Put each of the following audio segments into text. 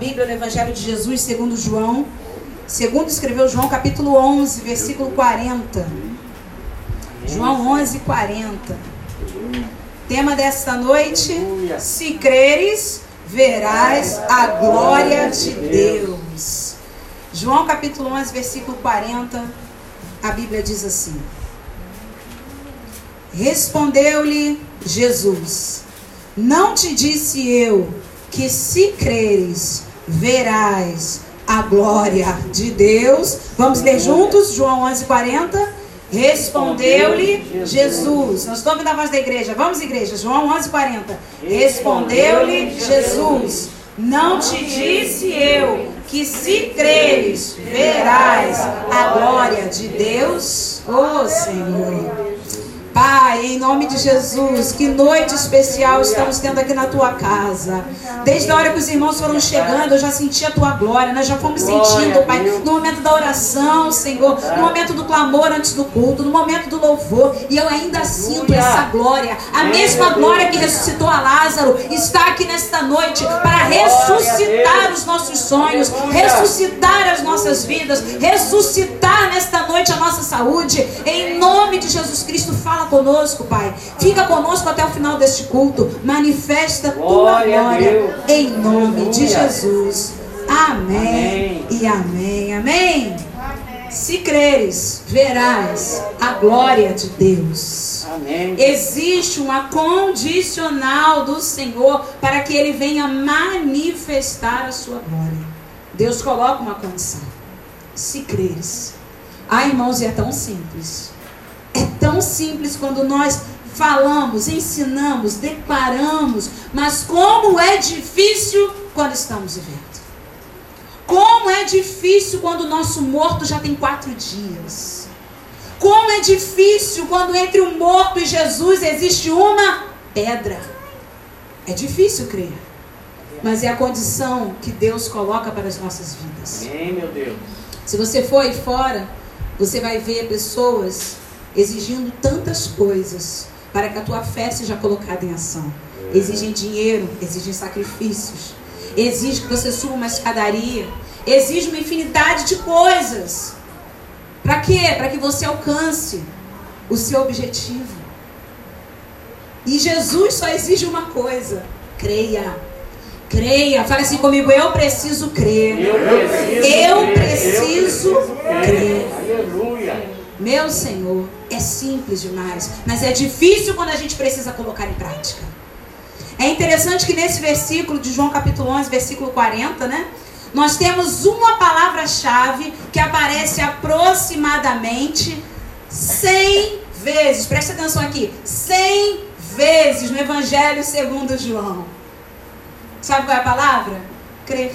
Bíblia no Evangelho de Jesus, segundo João. Segundo escreveu João, capítulo 11, versículo 40. João 11, 40. Tema desta noite: Se creres, verás a glória de Deus. João capítulo 11, versículo 40. A Bíblia diz assim: Respondeu-lhe Jesus: Não te disse eu que se creres, verás a glória de Deus. Vamos ler juntos, João 11, 40. Respondeu-lhe Jesus. Nós estamos ouvindo a voz da igreja. Vamos, igreja. João 11, 40. Respondeu-lhe Jesus. Não te disse eu que se creres, verás a glória de Deus? Ô oh, Senhor. Pai, em nome de Jesus, que noite especial estamos tendo aqui na tua casa. Desde a hora que os irmãos foram chegando, eu já senti a tua glória. Nós já fomos sentindo, Pai, no momento da oração, Senhor, no momento do clamor antes do culto, no momento do louvor. E eu ainda sinto essa glória. A mesma glória que ressuscitou a Lázaro está aqui nesta noite para ressuscitar os nossos sonhos, ressuscitar as nossas vidas, ressuscitar nesta noite a nossa saúde. Em nome de Jesus Cristo, fala Fala conosco, Pai. Fica conosco até o final deste culto. Manifesta tua glória em nome de Jesus. Amém, e amém. Amém. Se creres, verás a glória de Deus. Amém. Existe uma condicional do Senhor para que ele venha manifestar a sua glória. Deus coloca uma condição. Se creres. Ah, irmãos, é tão simples. Tão simples quando nós falamos, ensinamos, declaramos, mas como é difícil quando estamos vivendo. Como é difícil quando o nosso morto já tem quatro dias. Como é difícil quando entre o morto e Jesus existe uma pedra. É difícil crer. Mas é a condição que Deus coloca para as nossas vidas. Amém, meu Deus. Se você for aí fora, você vai ver pessoas exigindo tantas coisas para que a tua fé seja colocada em ação. Exigem dinheiro, exigem sacrifícios, exige que você suba uma escadaria, exige uma infinidade de coisas. Para quê? Para que você alcance o seu objetivo. E Jesus só exige uma coisa: creia. Creia. Fale assim comigo: eu preciso crer. Eu preciso, eu preciso crer. Aleluia. Meu Senhor. É simples demais, mas é difícil quando a gente precisa colocar em prática. É interessante que nesse versículo de João capítulo 11, versículo 40, né? Nós temos uma palavra-chave que aparece aproximadamente 100 vezes. Preste atenção aqui. 100 vezes no Evangelho segundo João. Sabe qual é a palavra? Crer.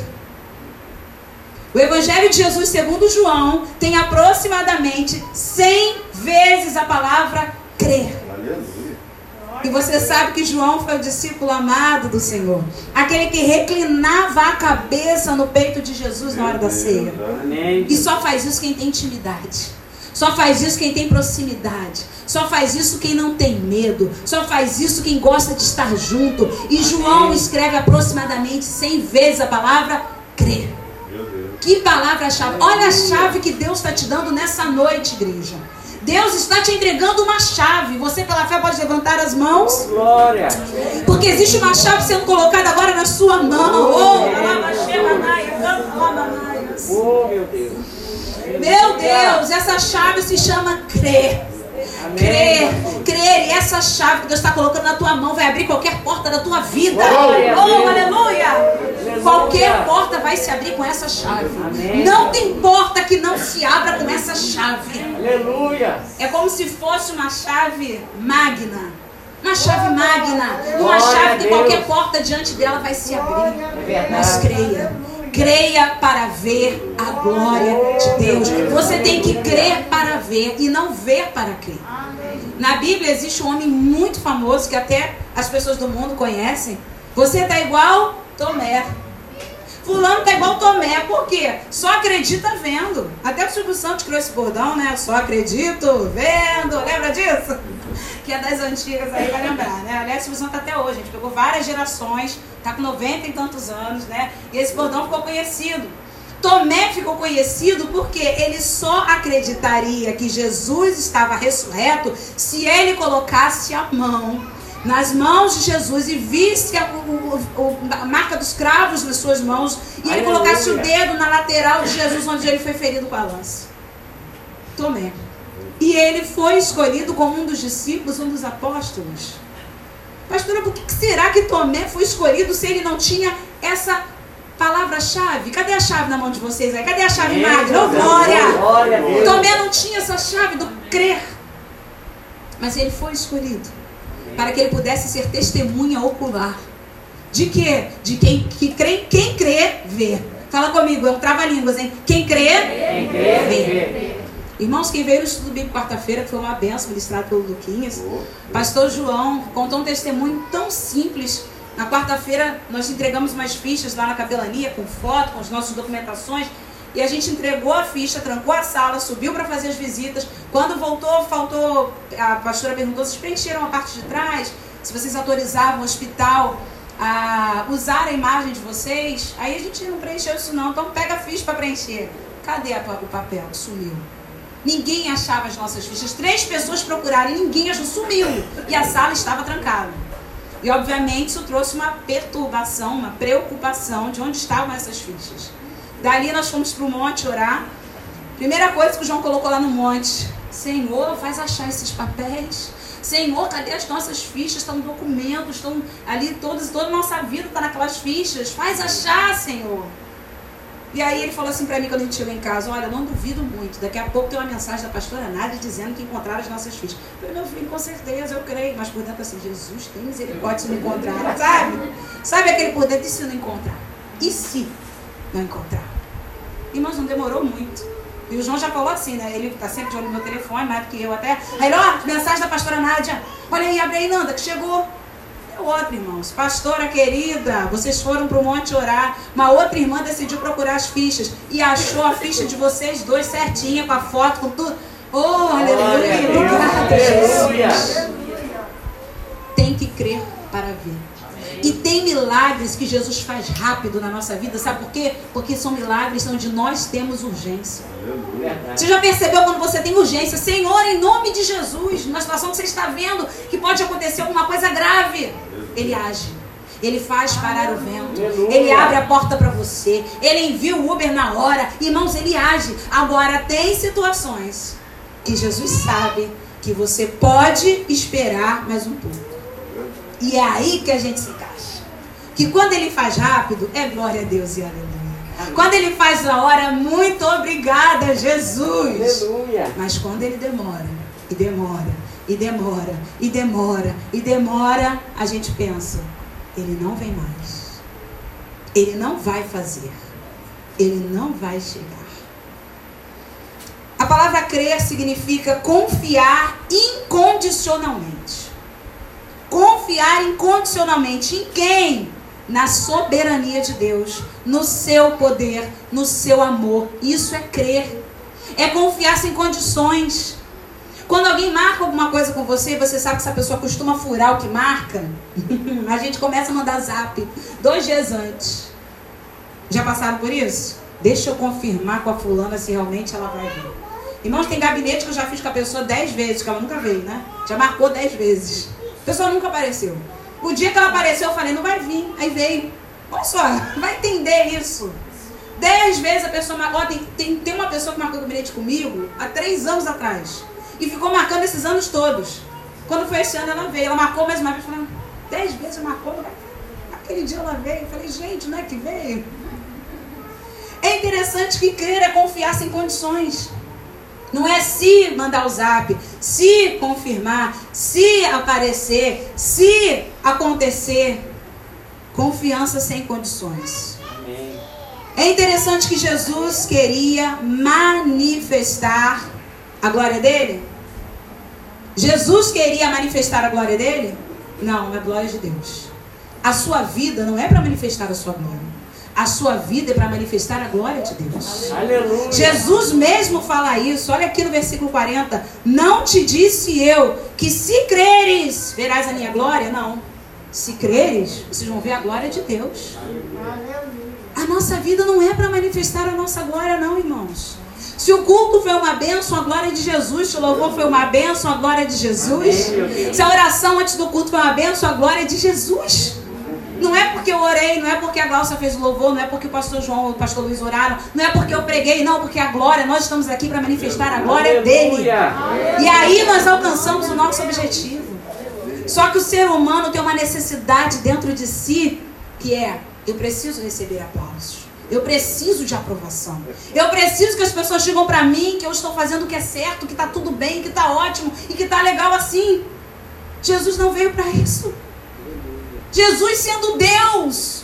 O Evangelho de Jesus segundo João tem aproximadamente 100 vezes a palavra crer. E você sabe que João foi o discípulo amado do Senhor. Aquele que reclinava a cabeça no peito de Jesus na hora da ceia. E só faz isso quem tem intimidade. Só faz isso quem tem proximidade. Só faz isso quem não tem medo. Só faz isso quem gosta de estar junto. E João escreve aproximadamente 100 vezes a palavra crer. Que palavra-chave. Olha a chave que Deus está te dando nessa noite, igreja. Deus está te entregando uma chave. Você, pela fé, pode levantar as mãos. Oh, glória. Porque existe uma chave sendo colocada agora na sua mão. Oh, oh meu Deus. Meu Deus, essa chave se chama crer. Crer, crer, e essa chave que Deus está colocando na tua mão vai abrir qualquer porta da tua vida. Oh, oh aleluia! Qualquer porta vai se abrir com essa chave. Não tem porta que não se abra com essa chave. Aleluia! É como se fosse uma chave magna. Uma chave magna. Uma chave que qualquer porta diante dela vai se abrir. Mas creia creia para ver a glória de Deus. Você tem que crer para ver e não ver para crer. Na Bíblia existe um homem muito famoso que até as pessoas do mundo conhecem. Você está igual Tomé. Fulano tá igual Tomé, por quê? Só acredita vendo. Até o Silvio Santos criou esse bordão, né? Só acredito vendo. Lembra disso? que é das antigas aí vai lembrar, né? Aliás, Silvio Santos tá até hoje, a gente pegou várias gerações, tá com 90 e tantos anos, né? E esse bordão ficou conhecido. Tomé ficou conhecido porque ele só acreditaria que Jesus estava ressurreto se ele colocasse a mão nas mãos de Jesus e visse a, o, a marca dos cravos nas suas mãos e ele Aleluia. colocasse o dedo na lateral de Jesus onde ele foi ferido com a lança. Tomé. E ele foi escolhido como um dos discípulos, um dos apóstolos. Pastora, por que será que Tomé foi escolhido se ele não tinha essa palavra-chave? Cadê a chave na mão de vocês aí? Cadê a chave magra? Oh, glória! Glória. Tomé não tinha essa chave do crer. Mas ele foi escolhido para que ele pudesse ser testemunha ocular. De quê? De quem, que crê, quem crê, vê. Fala comigo, é um trava-línguas, hein? Quem crê, Quem crê, vê. vê. Irmãos, quem veio no estudo bíblico quarta-feira, que foi uma benção ministrado pelo Luquinhas, pastor João contou um testemunho tão simples. Na quarta-feira, nós entregamos umas fichas lá na capelania, com foto, com as nossas documentações. E a gente entregou a ficha, trancou a sala, subiu para fazer as visitas. Quando voltou, faltou. A pastora perguntou se preencheram a parte de trás, se vocês autorizavam o hospital a usar a imagem de vocês. Aí a gente não preencheu isso, não. Então pega a ficha para preencher. Cadê a- o papel? Sumiu. Ninguém achava as nossas fichas. Três pessoas procuraram e ninguém achou. Sumiu. E a sala estava trancada. E obviamente isso trouxe uma perturbação, uma preocupação de onde estavam essas fichas. Dali nós fomos para o monte orar. Primeira coisa que o João colocou lá no monte: Senhor, faz achar esses papéis. Senhor, cadê as nossas fichas? Estão documentos, estão ali todos, toda a nossa vida está naquelas fichas. Faz achar, Senhor. E aí ele falou assim para mim quando a gente chegou em casa, olha, não duvido muito, daqui a pouco tem uma mensagem da pastora Nádia dizendo que encontraram as nossas fichas. Eu falei, meu filho, com certeza, eu creio. Mas por dentro assim, Jesus tem misericórdia se não encontrar, sabe? Sabe aquele por dentro, e se não encontrar? E se não encontrar? Irmãos, não demorou muito. E o João já falou assim, né? Ele tá sempre de olho no meu telefone, mais do que eu até. Aí ele, ó, mensagem da pastora Nádia. Olha aí, abre aí, Nanda, que chegou. É outra, irmãos. Pastora querida, vocês foram para o monte orar. Uma outra irmã decidiu procurar as fichas e achou a ficha de vocês dois certinha, com a foto, com tudo. Oh, aleluia! Obrigada, Jesus. Aleluia. Tem que crer para ver. E tem milagres que Jesus faz rápido na nossa vida, sabe por quê? Porque são milagres onde nós temos urgência. Você já percebeu quando você tem urgência? Senhor, em nome de Jesus, na situação que você está vendo, que pode acontecer alguma coisa grave, Ele age. Ele faz parar o vento. Ele abre a porta para você. Ele envia o Uber na hora. Irmãos, ele age. Agora, tem situações que Jesus sabe que você pode esperar mais um pouco. E é aí que a gente se. Que quando ele faz rápido, é glória a Deus e aleluia. Quando ele faz na hora, muito obrigada, Jesus. Aleluia. Mas quando ele demora, e demora, e demora, e demora, e demora, a gente pensa, ele não vem mais. Ele não vai fazer. Ele não vai chegar. A palavra crer significa confiar incondicionalmente. Confiar incondicionalmente em quem? Na soberania de Deus, no seu poder, no seu amor. Isso é crer. É confiar sem condições. Quando alguém marca alguma coisa com você e você sabe que essa pessoa costuma furar o que marca, a gente começa a mandar zap dois dias antes. Já passaram por isso? Deixa eu confirmar com a fulana se realmente ela vai vir. Irmãos, tem gabinete que eu já fiz com a pessoa dez vezes, que ela nunca veio, né? Já marcou dez vezes. A pessoa nunca apareceu. O dia que ela apareceu, eu falei, não vai vir. Aí veio. Olha só, vai entender isso. Dez vezes a pessoa marcou. Tem, tem, tem uma pessoa que marcou gabinete comigo há três anos atrás. E ficou marcando esses anos todos. Quando foi esse ano, ela veio. Ela marcou mais uma vez. Falando, dez vezes marcou. Aquele dia ela veio. Eu falei, gente, não é que veio? É interessante que crer é confiar sem condições. Não é se mandar o zap, se confirmar, se aparecer, se acontecer. Confiança sem condições. Amém. É interessante que Jesus queria manifestar a glória dele. Jesus queria manifestar a glória dele? Não, é a glória de Deus. A sua vida não é para manifestar a sua glória. A sua vida é para manifestar a glória de Deus. Aleluia. Jesus mesmo fala isso. Olha aqui no versículo 40. Não te disse eu que se creres, verás a minha glória? Não. Se creres, vocês vão ver a glória de Deus. A nossa vida não é para manifestar a nossa glória, não, irmãos. Se o culto foi uma bênção, a glória de Jesus. Se o louvor foi uma bênção, a glória de Jesus. Se a oração antes do culto foi uma bênção, a glória de Jesus. Não é porque eu orei, não é porque a Glaucia fez o louvor, não é porque o pastor João e o pastor Luiz oraram, não é porque eu preguei, não, porque a glória, nós estamos aqui para manifestar a glória dele. E aí nós alcançamos o nosso objetivo. Só que o ser humano tem uma necessidade dentro de si que é: eu preciso receber aplausos. Eu preciso de aprovação. Eu preciso que as pessoas digam para mim que eu estou fazendo o que é certo, que está tudo bem, que está ótimo e que está legal assim. Jesus não veio para isso. Jesus, sendo Deus,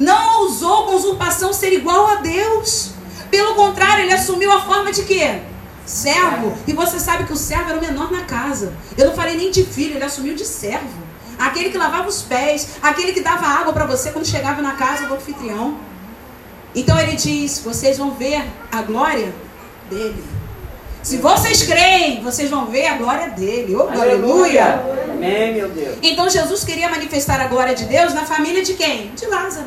não ousou com usurpação ser igual a Deus. Pelo contrário, ele assumiu a forma de quê? Servo. E você sabe que o servo era o menor na casa. Eu não falei nem de filho, ele assumiu de servo. Aquele que lavava os pés, aquele que dava água para você quando chegava na casa do anfitrião. Então ele diz: vocês vão ver a glória dele. Se vocês creem, vocês vão ver a glória dele. Oh, aleluia. Amém, meu Deus. Então Jesus queria manifestar a glória de Deus na família de quem? De Lázaro.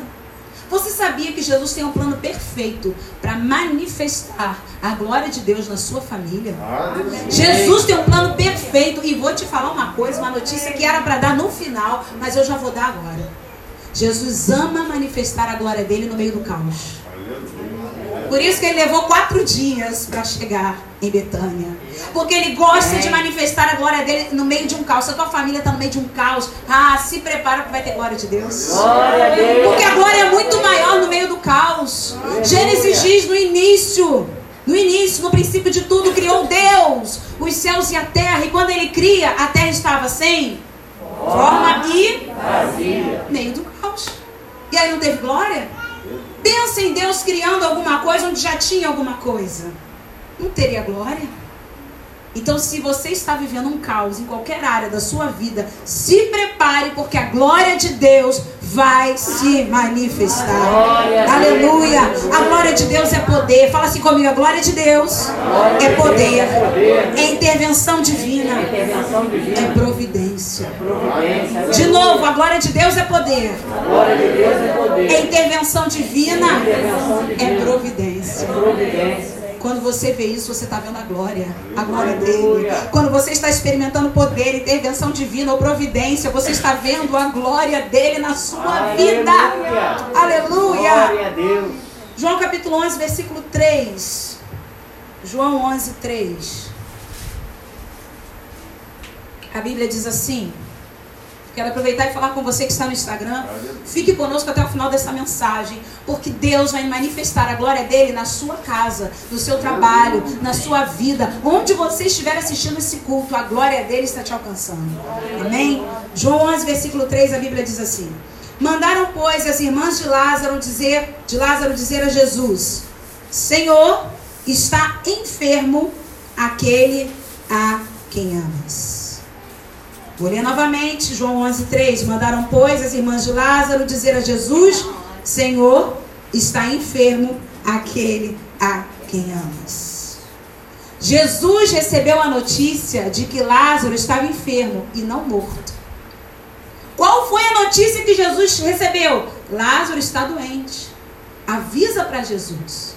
Você sabia que Jesus tem um plano perfeito para manifestar a glória de Deus na sua família? Jesus tem um plano perfeito e vou te falar uma coisa, uma notícia que era para dar no final, mas eu já vou dar agora. Jesus ama manifestar a glória dele no meio do caos. Por isso que ele levou quatro dias para chegar em Betânia. Porque ele gosta de manifestar a glória dele no meio de um caos. Se a tua família está no meio de um caos, ah, se prepara que vai ter glória de Deus. Glória a Deus. Porque a glória é muito maior no meio do caos. Gênesis diz no início. No início, no princípio de tudo, criou Deus os céus e a terra. E quando ele cria, a terra estava sem forma e Vazia. meio do caos. E aí não teve glória? Pensa em Deus criando alguma coisa onde já tinha alguma coisa. Não teria glória? Então, se você está vivendo um caos em qualquer área da sua vida, se prepare, porque a glória de Deus vai se manifestar. Glória Aleluia! A glória de Deus é poder. Fala assim comigo: a glória de Deus é poder, é intervenção divina, Intervenção divina. é providência. Providência. De novo, a glória de Deus é poder, Deus é é intervenção divina, divina. é providência. Quando você vê isso, você está vendo a glória, a glória dele. Aleluia. Quando você está experimentando poder, intervenção divina ou providência, você está vendo a glória dele na sua vida. Aleluia. A Deus. João capítulo 11, versículo 3. João 11, 3. A Bíblia diz assim. Quero aproveitar e falar com você que está no Instagram. Fique conosco até o final dessa mensagem, porque Deus vai manifestar a glória dele na sua casa, no seu trabalho, na sua vida, onde você estiver assistindo esse culto, a glória dele está te alcançando. Amém? João 11, versículo 3, a Bíblia diz assim: Mandaram, pois, as irmãs de Lázaro dizer, de Lázaro dizer a Jesus: Senhor, está enfermo aquele a quem amas. Vou ler novamente, João 11, 3. Mandaram, pois, as irmãs de Lázaro dizer a Jesus: Senhor, está enfermo aquele a quem amas. Jesus recebeu a notícia de que Lázaro estava enfermo e não morto. Qual foi a notícia que Jesus recebeu? Lázaro está doente. Avisa para Jesus.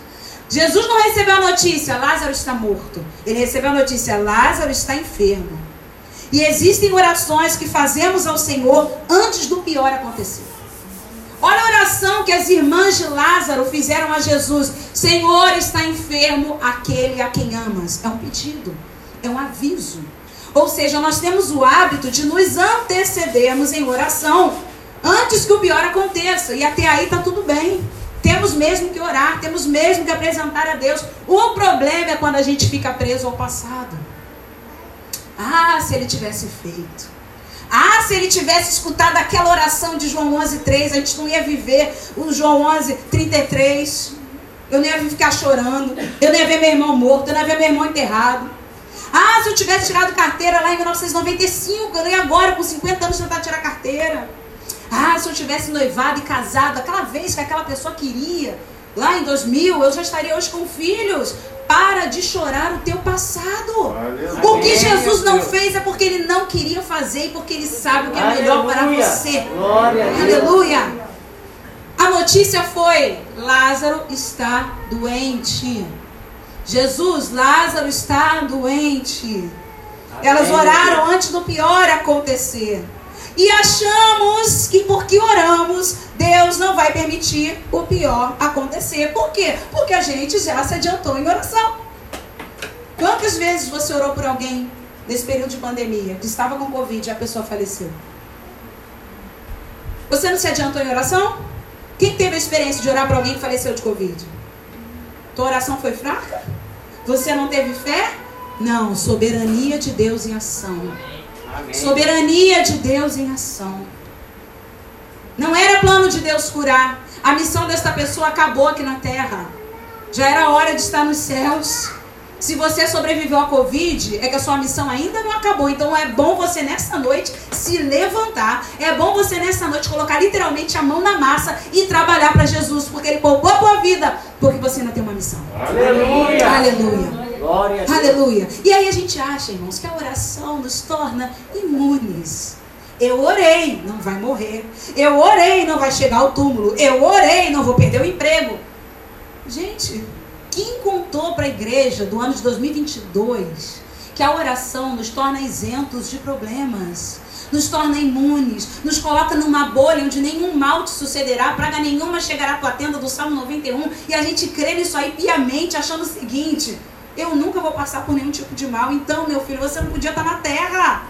Jesus não recebeu a notícia, Lázaro está morto. Ele recebeu a notícia, Lázaro está enfermo. E existem orações que fazemos ao Senhor antes do pior acontecer. Olha a oração que as irmãs de Lázaro fizeram a Jesus: Senhor, está enfermo aquele a quem amas. É um pedido, é um aviso. Ou seja, nós temos o hábito de nos antecedermos em oração antes que o pior aconteça. E até aí está tudo bem. Temos mesmo que orar, temos mesmo que apresentar a Deus. O problema é quando a gente fica preso ao passado. Ah, se ele tivesse feito. Ah, se ele tivesse escutado aquela oração de João 11:3, a gente não ia viver o João 11:33. Eu não ia ficar chorando. Eu não ia ver meu irmão morto, eu não ia ver meu irmão enterrado. Ah, se eu tivesse tirado carteira lá em 1995, eu nem agora com 50 anos tentar tirar carteira. Ah, se eu tivesse noivado e casado, aquela vez que aquela pessoa queria, lá em 2000, eu já estaria hoje com filhos. Para de chorar o teu passado. O que Jesus não fez é porque ele não queria fazer e porque ele sabe o que é melhor para Aleluia. você. Glória a Deus. Aleluia. A notícia foi: Lázaro está doente. Jesus, Lázaro está doente. Elas oraram antes do pior acontecer. E achamos que porque oramos, Deus não vai permitir o pior acontecer. Por quê? Porque a gente já se adiantou em oração. Quantas vezes você orou por alguém nesse período de pandemia que estava com Covid e a pessoa faleceu? Você não se adiantou em oração? Quem teve a experiência de orar para alguém que faleceu de Covid? Tua oração foi fraca? Você não teve fé? Não, soberania de Deus em ação. Amém. Soberania de Deus em ação. Não era plano de Deus curar. A missão desta pessoa acabou aqui na terra. Já era hora de estar nos céus. Se você sobreviveu à Covid, é que a sua missão ainda não acabou. Então é bom você nessa noite se levantar. É bom você nessa noite colocar literalmente a mão na massa e trabalhar para Jesus, porque Ele poupou a tua vida, porque você ainda tem uma missão. Aleluia. Aleluia. Glória. Aleluia. E aí a gente acha, irmãos, que a oração nos torna imunes. Eu orei, não vai morrer. Eu orei, não vai chegar ao túmulo. Eu orei, não vou perder o emprego. Gente, quem contou para a igreja do ano de 2022 que a oração nos torna isentos de problemas? Nos torna imunes, nos coloca numa bolha onde nenhum mal te sucederá, praga nenhuma chegará à tua tenda do Salmo 91, e a gente crê nisso aí piamente, achando o seguinte: eu nunca vou passar por nenhum tipo de mal. Então, meu filho, você não podia estar na terra.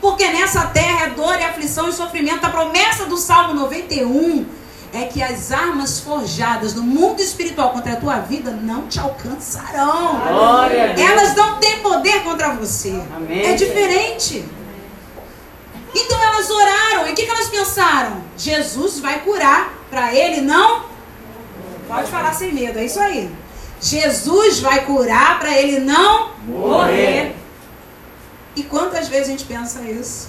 Porque nessa terra é dor e aflição e sofrimento. A promessa do Salmo 91 é que as armas forjadas no mundo espiritual contra a tua vida não te alcançarão. Glória. Elas não têm poder contra você. Amém. É diferente. Então elas oraram. E o que, que elas pensaram? Jesus vai curar. Para ele não. Pode falar sem medo, é isso aí. Jesus vai curar para ele não morrer. E quantas vezes a gente pensa isso?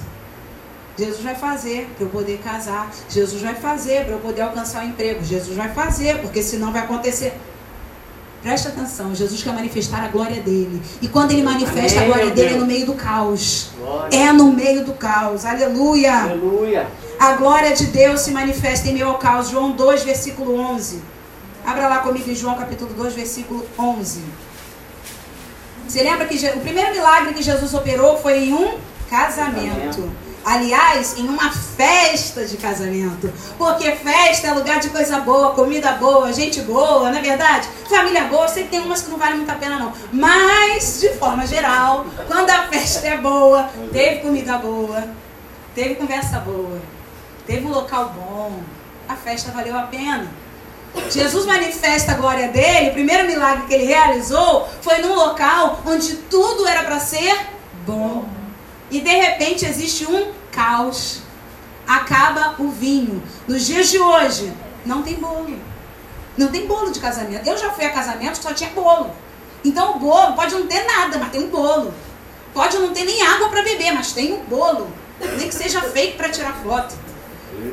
Jesus vai fazer para eu poder casar. Jesus vai fazer para eu poder alcançar o emprego. Jesus vai fazer, porque senão vai acontecer. Presta atenção, Jesus quer manifestar a glória dele. E quando ele manifesta Amém, a glória dele é no meio do caos. Glória. É no meio do caos. Aleluia. Aleluia. A glória de Deus se manifesta em meio ao caos. João 2, versículo 11. Abra lá comigo em João capítulo 2, versículo 11. Você lembra que o primeiro milagre que Jesus operou foi em um casamento. Aliás, em uma festa de casamento. Porque festa é lugar de coisa boa, comida boa, gente boa, não é verdade? Família boa, que tem umas que não vale muito a pena não. Mas, de forma geral, quando a festa é boa, teve comida boa, teve conversa boa, teve um local bom, a festa valeu a pena. Jesus manifesta a glória dele, o primeiro milagre que ele realizou foi num local onde tudo era para ser bom. E de repente existe um caos. Acaba o vinho. Nos dias de hoje, não tem bolo. Não tem bolo de casamento. Eu já fui a casamento, só tinha bolo. Então o bolo pode não ter nada, mas tem um bolo. Pode não ter nem água para beber, mas tem um bolo. Nem que seja feito para tirar foto.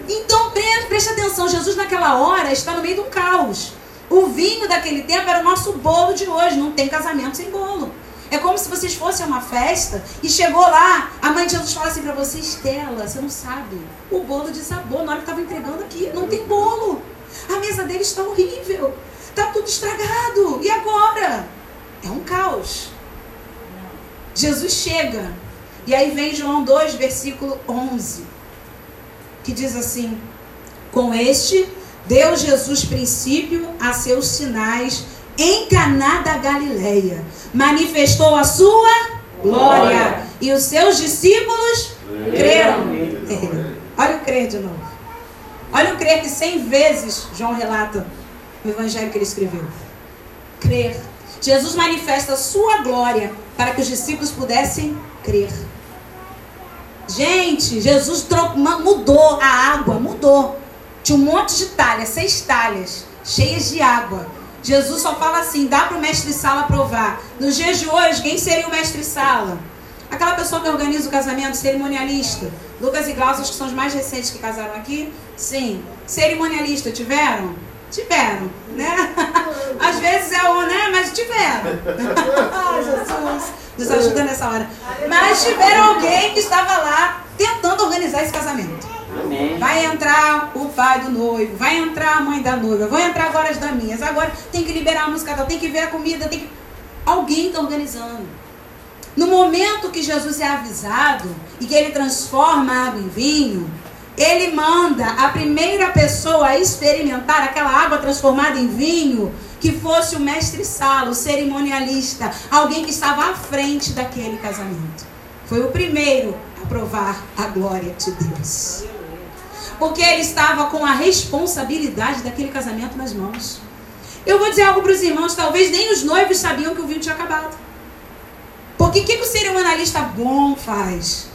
Então pre- preste atenção, Jesus naquela hora está no meio do caos. O vinho daquele tempo era o nosso bolo de hoje, não tem casamento sem bolo. É como se vocês fossem a uma festa e chegou lá, a mãe de Jesus fala assim pra você, Estela, você não sabe, o bolo desabou na hora que estava entregando aqui, não tem bolo. A mesa dele está horrível, está tudo estragado. E agora? É um caos. Jesus chega, e aí vem João 2, versículo 11 que diz assim: Com este deu Jesus princípio a seus sinais em Caná da Galileia. Manifestou a sua glória, Glória. e os seus discípulos creram. É. Olha o crer de novo. Olha o crer que cem vezes João relata no evangelho que ele escreveu. Crer. Jesus manifesta a sua glória para que os discípulos pudessem crer. Gente, Jesus tro- ma- mudou a água, mudou. Tinha um monte de talhas, seis talhas, cheias de água. Jesus só fala assim: dá para o mestre Sala provar. Nos dias de hoje, quem seria o mestre Sala? Aquela pessoa que organiza o casamento, cerimonialista. Lucas e Glaucio, que são os mais recentes que casaram aqui. Sim. Cerimonialista, tiveram? Tiveram, né? Às vezes é o, né? Mas tiveram. Ai, Jesus, nos ajuda nessa hora. Mas tiveram alguém que estava lá tentando organizar esse casamento. Amém. Vai entrar o pai do noivo, vai entrar a mãe da noiva, vão entrar agora as daminhas. Agora tem que liberar a música, tem que ver a comida, tem que... Alguém está organizando. No momento que Jesus é avisado e que ele transforma a água em vinho, ele manda a primeira pessoa a experimentar aquela água transformada em vinho, que fosse o mestre Salo, o cerimonialista, alguém que estava à frente daquele casamento. Foi o primeiro a provar a glória de Deus. Porque ele estava com a responsabilidade daquele casamento nas mãos. Eu vou dizer algo para os irmãos, talvez nem os noivos sabiam que o vinho tinha acabado. Porque o que, que o cerimonialista bom faz?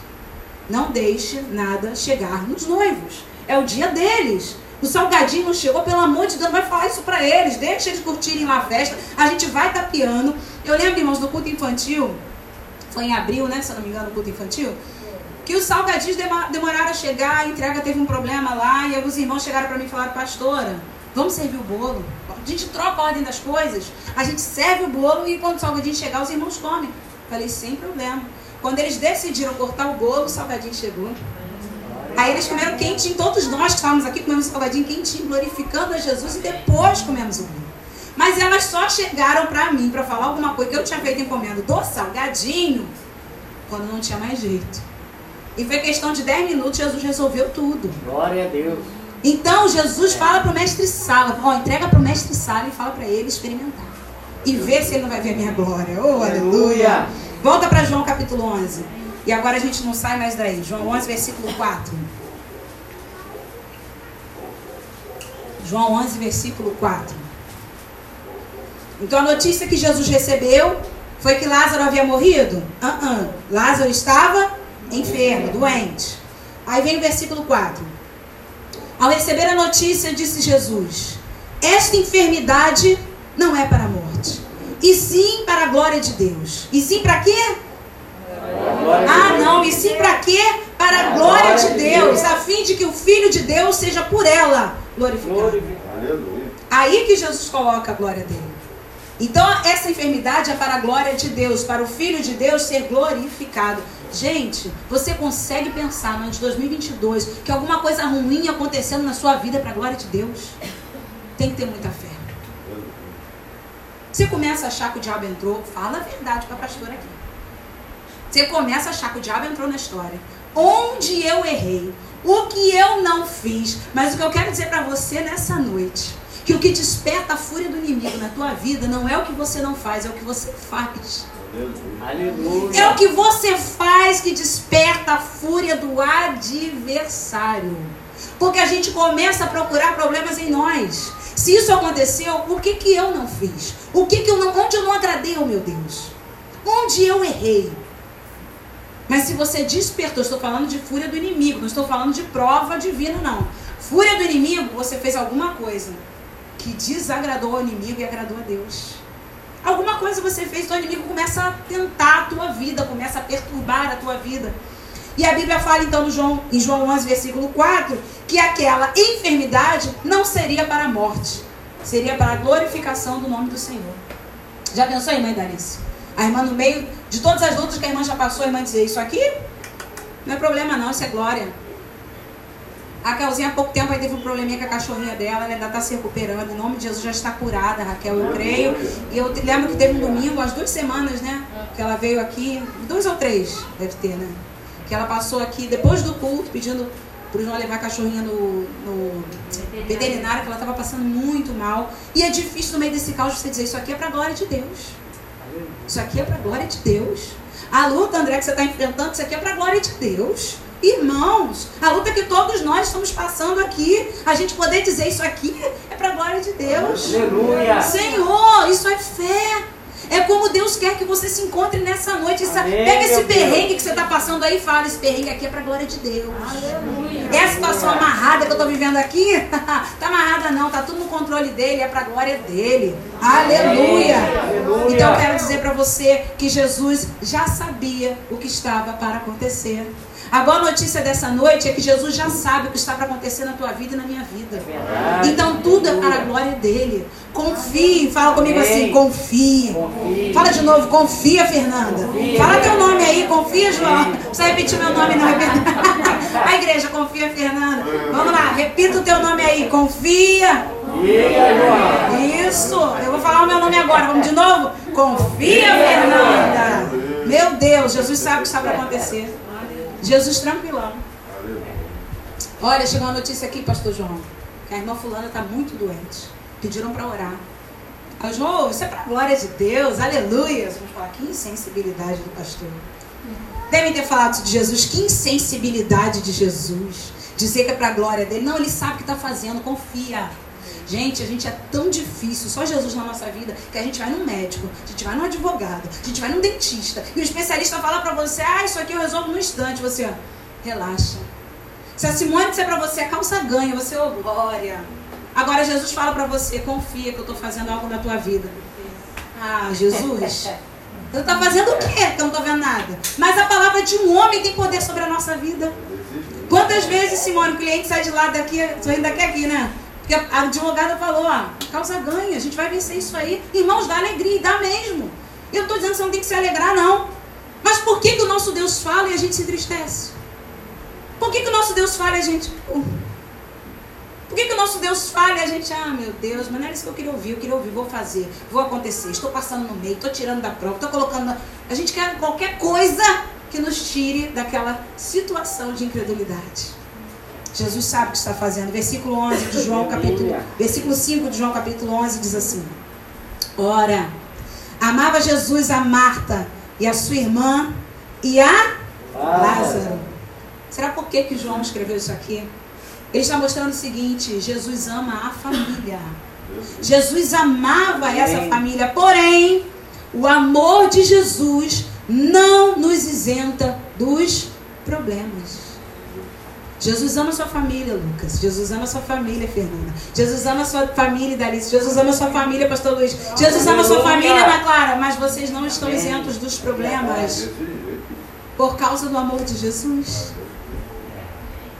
Não deixe nada chegar nos noivos. É o dia deles. O salgadinho não chegou, pelo amor de Deus, vai falar isso para eles. Deixa eles curtirem lá a festa. A gente vai tapeando. Eu lembro, irmãos, do culto infantil. Foi em abril, né? Se eu não me engano, o culto infantil. Que os salgadinhos demoraram a chegar, a entrega teve um problema lá. E alguns irmãos chegaram para mim e falaram, pastora, vamos servir o bolo. A gente troca a ordem das coisas. A gente serve o bolo e quando o salgadinho chegar, os irmãos comem. Falei, sem problema. Quando eles decidiram cortar o bolo, o salgadinho chegou. Aí eles comeram quentinho, todos nós que estávamos aqui comemos salgadinho quentinho, glorificando a Jesus e depois comemos o bolo. Mas elas só chegaram para mim para falar alguma coisa que eu tinha feito encomenda do salgadinho quando não tinha mais jeito. E foi questão de 10 minutos, Jesus resolveu tudo. Glória a Deus. Então Jesus fala para o mestre Sala, ó, entrega para o mestre Sala e fala para ele experimentar. E ver se ele não vai ver a minha glória. Oh, aleluia. Aleluia. Volta para João capítulo 11. E agora a gente não sai mais daí. João 11, versículo 4. João 11, versículo 4. Então a notícia que Jesus recebeu foi que Lázaro havia morrido? Ah, ah. Lázaro estava enfermo, doente. Aí vem o versículo 4. Ao receber a notícia, disse Jesus: Esta enfermidade não é para e sim para a glória de Deus. E sim para quê? Ah, não, e sim para quê? Para a glória de Deus, a fim de que o Filho de Deus seja por ela glorificado. Aí que Jesus coloca a glória dele. Então, essa enfermidade é para a glória de Deus, para o Filho de Deus ser glorificado. Gente, você consegue pensar no ano de 2022 que alguma coisa ruim acontecendo na sua vida para a glória de Deus? Tem que ter muita fé. Você começa a achar que o diabo entrou, fala a verdade para a pastora aqui. Você começa a achar que o diabo entrou na história. Onde eu errei, o que eu não fiz, mas o que eu quero dizer para você nessa noite, que o que desperta a fúria do inimigo na tua vida não é o que você não faz, é o que você faz. Aleluia. É o que você faz que desperta a fúria do adversário. Porque a gente começa a procurar problemas em nós. Se isso aconteceu, o que que eu não fiz? O que que eu não, onde eu não agradei ao meu Deus? Onde eu errei? Mas se você despertou, estou falando de fúria do inimigo, não estou falando de prova divina não. Fúria do inimigo, você fez alguma coisa que desagradou ao inimigo e agradou a Deus. Alguma coisa você fez, então o inimigo começa a tentar a tua vida, começa a perturbar a tua vida. E a Bíblia fala então no João, em João 11, versículo 4, que aquela enfermidade não seria para a morte, seria para a glorificação do nome do Senhor. Já pensou, irmã Darice? A irmã no meio de todas as lutas que a irmã já passou, a irmã dizer isso aqui não é problema não, isso é glória. A Raquelzinha há pouco tempo aí teve um probleminha com a cachorrinha dela, ela ainda está se recuperando. Em nome de Jesus já está curada, Raquel, eu creio. E eu lembro que teve um domingo, as duas semanas, né? Que ela veio aqui, duas ou três, deve ter, né? Que ela passou aqui depois do culto, pedindo para João levar a cachorrinha no, no veterinário, que ela estava passando muito mal. E é difícil no meio desse caos você dizer, isso aqui é para a glória de Deus. Isso aqui é para a glória de Deus. A luta, André, que você está enfrentando, isso aqui é para a glória de Deus. Irmãos, a luta que todos nós estamos passando aqui, a gente poder dizer isso aqui é para a glória de Deus. Aleluia. Senhor, isso é fé. É como Deus quer que você se encontre nessa noite. Amém, Pega esse perrengue Deus. que você está passando aí e fala: esse perrengue aqui é para a glória de Deus. Aleluia. É a situação amarrada que eu estou vivendo aqui? tá amarrada não, tá tudo no controle dele, é para a glória dele. Aleluia. Aleluia. Então eu quero dizer para você que Jesus já sabia o que estava para acontecer. A boa notícia dessa noite é que Jesus já sabe o que está para acontecer na tua vida e na minha vida. Verdade. Então tudo é para a glória dele. Confie, fala comigo assim, confie. Confie. Fala de novo, confia, Fernanda. Confia. Fala teu nome aí, confia, João. Não precisa repetir meu nome, não. A igreja, confia, Fernanda. Vamos lá, repita o teu nome aí, confia. João. Isso, eu vou falar o meu nome agora. Vamos de novo? Confia, Fernanda. Meu Deus, Jesus sabe o que está para acontecer. Jesus tranquilão. Olha, chegou uma notícia aqui, pastor João. Que a irmã fulana está muito doente. Pediram para orar. Aí, João, isso é para a glória de Deus, aleluia. Vamos falar, que insensibilidade do pastor. Devem ter falado de Jesus, que insensibilidade de Jesus. Dizer que é para a glória dele. Não, ele sabe o que está fazendo, confia. Gente, a gente é tão difícil, só Jesus na nossa vida, que a gente vai num médico, a gente vai num advogado, a gente vai num dentista, e o especialista fala pra você, ah, isso aqui eu resolvo no instante, você, ó, relaxa. Se a Simone disser pra você, a calça ganha, você, ô glória. Agora Jesus fala pra você, confia que eu tô fazendo algo na tua vida. Ah, Jesus, você tá fazendo o quê que eu não tô vendo nada? Mas a palavra de um homem tem poder sobre a nossa vida. Quantas vezes, Simone, o cliente sai de lá daqui, saindo daqui aqui, né? Porque a advogada falou, ó, causa ganha, a gente vai vencer isso aí. Irmãos, dá alegria, dá mesmo. Eu tô dizendo que você não tem que se alegrar, não. Mas por que, que o nosso Deus fala e a gente se entristece? Por que, que o nosso Deus fala e a gente. Por que, que o nosso Deus fala e a gente, ah, meu Deus, mas não era isso que eu queria ouvir, eu queria ouvir, vou fazer, vou acontecer, estou passando no meio, estou tirando da prova, estou colocando. Na... A gente quer qualquer coisa que nos tire daquela situação de incredulidade. Jesus sabe o que está fazendo. Versículo 11 de João, capítulo. Versículo 5 de João, capítulo 11 diz assim: Ora, amava Jesus a Marta e a sua irmã e a Lázaro. Será por que, que João escreveu isso aqui? Ele está mostrando o seguinte: Jesus ama a família. Jesus amava essa família, porém, o amor de Jesus não nos isenta dos problemas. Jesus ama sua família, Lucas. Jesus ama sua família, Fernanda. Jesus ama sua família, Dalice. Jesus ama sua família, Pastor Luiz. Jesus ama sua família, Ana Clara. Mas vocês não estão isentos dos problemas por causa do amor de Jesus.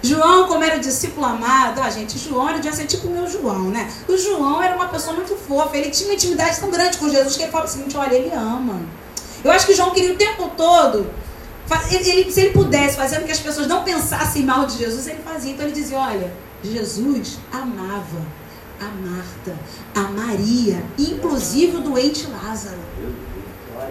João, como era o discípulo amado, ó, gente, João era de ser tipo o meu João, né? O João era uma pessoa muito fofa, ele tinha uma intimidade tão grande com Jesus que ele fala o seguinte: olha, ele ama. Eu acho que João queria o tempo todo, ele, se ele pudesse, fazendo que as pessoas não pensassem mal de Jesus, ele fazia. Então ele dizia: olha, Jesus amava a Marta, a Maria, inclusive o doente Lázaro.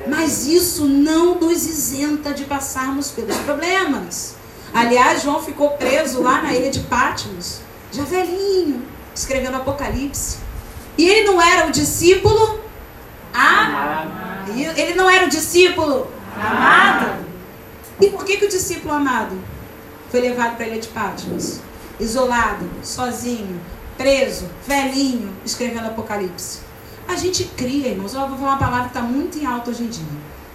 Mas isso não nos isenta de passarmos pelos problemas. Aliás, João ficou preso lá na ilha de Patmos, já velhinho, escrevendo Apocalipse. E ele não era o discípulo amado. Ele não era o discípulo amado. E por que, que o discípulo amado foi levado para a ilha de Patmos? Isolado, sozinho, preso, velhinho, escrevendo Apocalipse. A gente cria, irmãos, eu vou falar uma palavra que está muito em alta hoje em dia.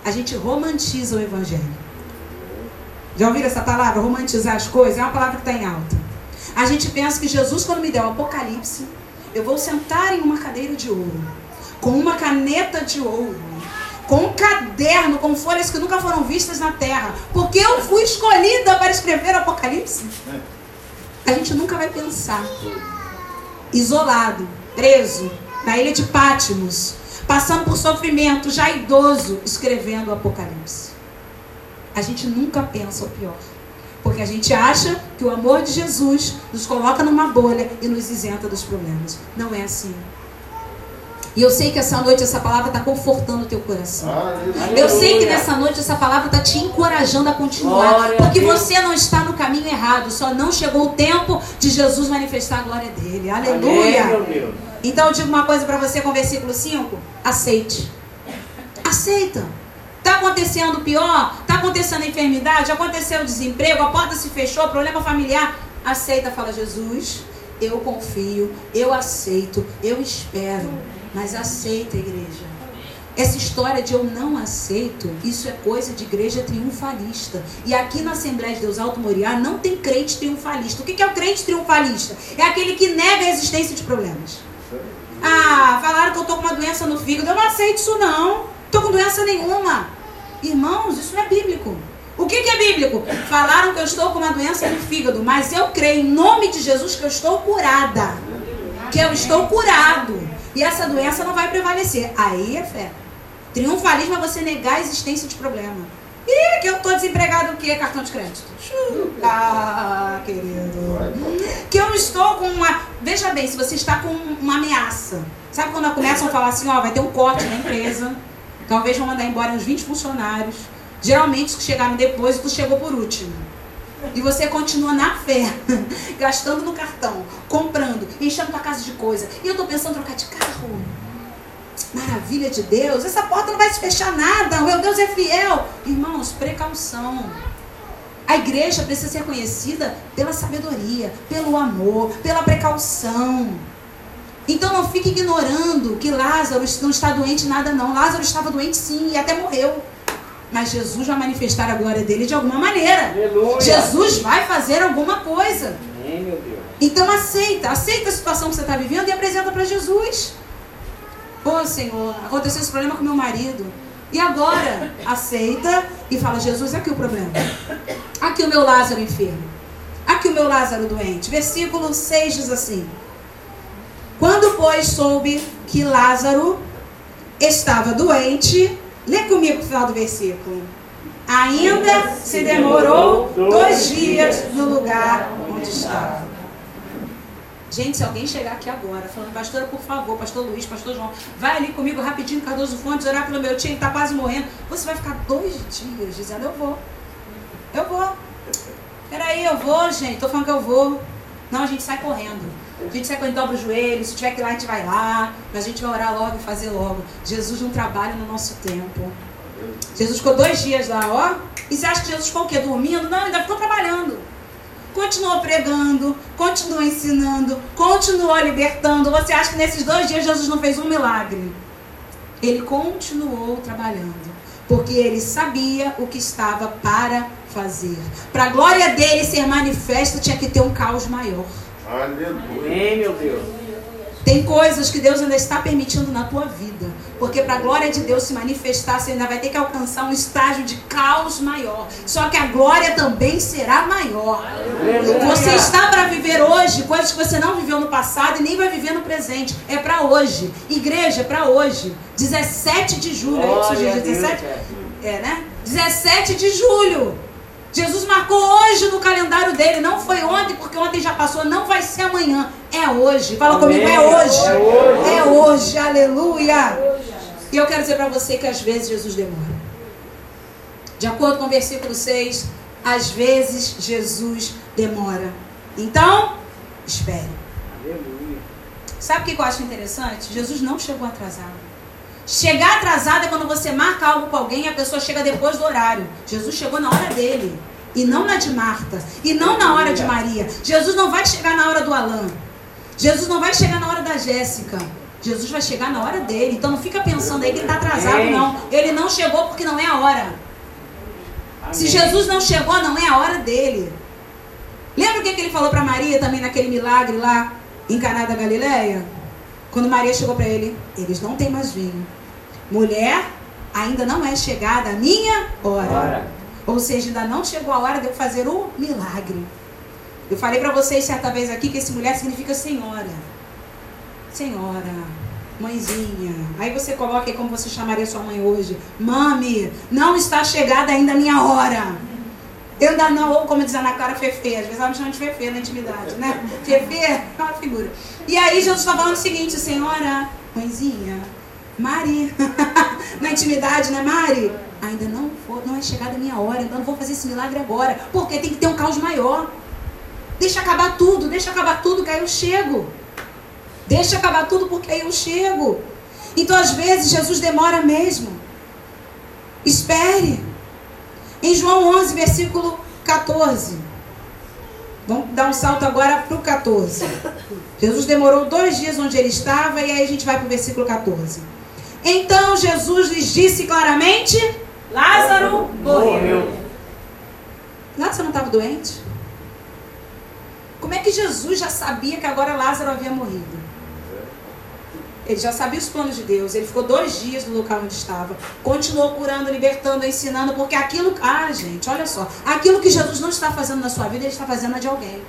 A gente romantiza o evangelho. Já ouviram essa palavra? Romantizar as coisas? É uma palavra que está em alta. A gente pensa que Jesus, quando me der o Apocalipse, eu vou sentar em uma cadeira de ouro, com uma caneta de ouro, com um caderno, com folhas que nunca foram vistas na terra, porque eu fui escolhida para escrever o Apocalipse. A gente nunca vai pensar. Isolado, preso, na ilha de Pátimos, passando por sofrimento, já idoso, escrevendo o Apocalipse. A gente nunca pensa o pior. Porque a gente acha que o amor de Jesus nos coloca numa bolha e nos isenta dos problemas. Não é assim. E eu sei que essa noite essa palavra está confortando o teu coração. Eu sei que nessa noite essa palavra está te encorajando a continuar. Glória porque você não está no caminho errado. Só não chegou o tempo de Jesus manifestar a glória dele. Aleluia. Deus. Então eu digo uma coisa para você com o versículo 5. Aceite. Aceita. Está acontecendo pior? Está acontecendo enfermidade? Aconteceu desemprego? A porta se fechou? Problema familiar? Aceita, fala Jesus. Eu confio, eu aceito, eu espero. Mas aceita, igreja. Essa história de eu não aceito, isso é coisa de igreja triunfalista. E aqui na Assembleia de Deus Alto Moriá não tem crente triunfalista. O que é o crente triunfalista? É aquele que nega a existência de problemas. Ah, falaram que eu tô com uma doença no fígado. Eu não aceito isso não. Tô com doença nenhuma. Irmãos, isso não é bíblico. O que, que é bíblico? Falaram que eu estou com uma doença no fígado, mas eu creio em nome de Jesus que eu estou curada. Que eu estou curado. E essa doença não vai prevalecer. Aí é fé. Triunfalismo é você negar a existência de problema. Ih, que eu estou desempregado o quê? Cartão de crédito. Ah, querido. Que eu estou com uma. Veja bem, se você está com uma ameaça. Sabe quando começam a falar assim, ó, vai ter um corte na empresa. Talvez vão mandar embora uns 20 funcionários. Geralmente os que chegaram depois, tu chegou por último. E você continua na fé, gastando no cartão, comprando, enchendo tua casa de coisa. E eu tô pensando em trocar de carro. Maravilha de Deus, essa porta não vai se fechar nada. O meu Deus é fiel. Irmãos, precaução. A igreja precisa ser conhecida pela sabedoria, pelo amor, pela precaução. Então não fique ignorando que Lázaro não está doente nada não. Lázaro estava doente sim e até morreu. Mas Jesus vai manifestar a glória dele de alguma maneira. Aleluia. Jesus vai fazer alguma coisa. Amém, meu Deus. Então aceita, aceita a situação que você está vivendo e apresenta para Jesus. Pô, Senhor, aconteceu esse problema com meu marido. E agora? Aceita e fala, Jesus, aqui o problema. Aqui o meu Lázaro enfermo. Aqui o meu Lázaro doente. Versículo 6 diz assim. Pois, soube que Lázaro estava doente, lê comigo o final do versículo. Ainda se demorou dois dias no lugar onde estava. Gente, se alguém chegar aqui agora falando, pastora, por favor, pastor Luiz, pastor João, vai ali comigo rapidinho, Cardoso Fontes, orar pelo meu tio, ele está quase morrendo. Você vai ficar dois dias dizendo, eu vou. Eu vou. Peraí, eu vou, gente. Tô falando que eu vou. Não, a gente sai correndo. A gente dobra o joelho. Se tiver que ir lá, a gente vai lá. Mas a gente vai orar logo e fazer logo. Jesus não trabalha no nosso tempo. Jesus ficou dois dias lá, ó. E você acha que Jesus ficou o quê? Dormindo? Não, ainda ficou trabalhando. Continuou pregando, continuou ensinando, continuou libertando. Você acha que nesses dois dias Jesus não fez um milagre? Ele continuou trabalhando, porque ele sabia o que estava para fazer. Para a glória dele ser manifesta, tinha que ter um caos maior. Aleluia. Amém, meu Deus. Tem coisas que Deus ainda está permitindo na tua vida. Porque para a glória de Deus se manifestar, você ainda vai ter que alcançar um estágio de caos maior. Só que a glória também será maior. Você está para viver hoje coisas que você não viveu no passado e nem vai viver no presente. É para hoje. Igreja, é para hoje. 17 de julho. É isso, Glória gente? Deus, 17? é. É, né? 17 de julho. Jesus marcou hoje no calendário dele. Não foi ontem, porque ontem já passou. Não vai ser amanhã. É hoje. Fala Amém. comigo, é hoje. É hoje. É hoje. Aleluia. E eu quero dizer para você que às vezes Jesus demora. De acordo com o versículo 6, às vezes Jesus demora. Então, espere. Aleluia. Sabe o que eu acho interessante? Jesus não chegou atrasado. Chegar atrasado é quando você marca algo com alguém e a pessoa chega depois do horário. Jesus chegou na hora dele. E não na de Marta. E não na hora de Maria. Jesus não vai chegar na hora do Alain. Jesus não vai chegar na hora da Jéssica. Jesus vai chegar na hora dele. Então não fica pensando aí que ele está atrasado, não. Ele não chegou porque não é a hora. Se. Jesus não chegou, não é a hora dele. Lembra o que, que ele falou para Maria também naquele milagre lá em Caná da Galileia? Quando Maria chegou para ele, eles não têm mais vinho. Mulher, ainda não é chegada a minha hora. Ora. Ou seja, ainda não chegou a hora de eu fazer o milagre. Eu falei para vocês certa vez aqui que esse mulher significa senhora. Senhora, mãezinha. Aí você coloca aí como você chamaria sua mãe hoje. Mami, não está chegada ainda a minha hora. Eu ainda não, ou como diz a Ana Clara, Fefe. Às vezes ela me chama de Fefe na intimidade, né? Fefe é uma figura. E aí Jesus está falando o seguinte, senhora, mãezinha, Mari, na intimidade, né, Mari? Ainda não, for, não é chegada a minha hora, ainda não vou fazer esse milagre agora, porque tem que ter um caos maior. Deixa acabar tudo, deixa acabar tudo, que aí eu chego. Deixa acabar tudo, porque aí eu chego. Então, às vezes, Jesus demora mesmo. Espere. Em João 11, versículo 14. Vamos dar um salto agora para o 14. Jesus demorou dois dias onde ele estava, e aí a gente vai para o versículo 14. Então Jesus lhes disse claramente: Lázaro morreu. Lázaro não estava doente? Como é que Jesus já sabia que agora Lázaro havia morrido? Ele já sabia os planos de Deus. Ele ficou dois dias no local onde estava. Continuou curando, libertando, ensinando. Porque aquilo. Ah, gente, olha só. Aquilo que Jesus não está fazendo na sua vida, ele está fazendo na de alguém.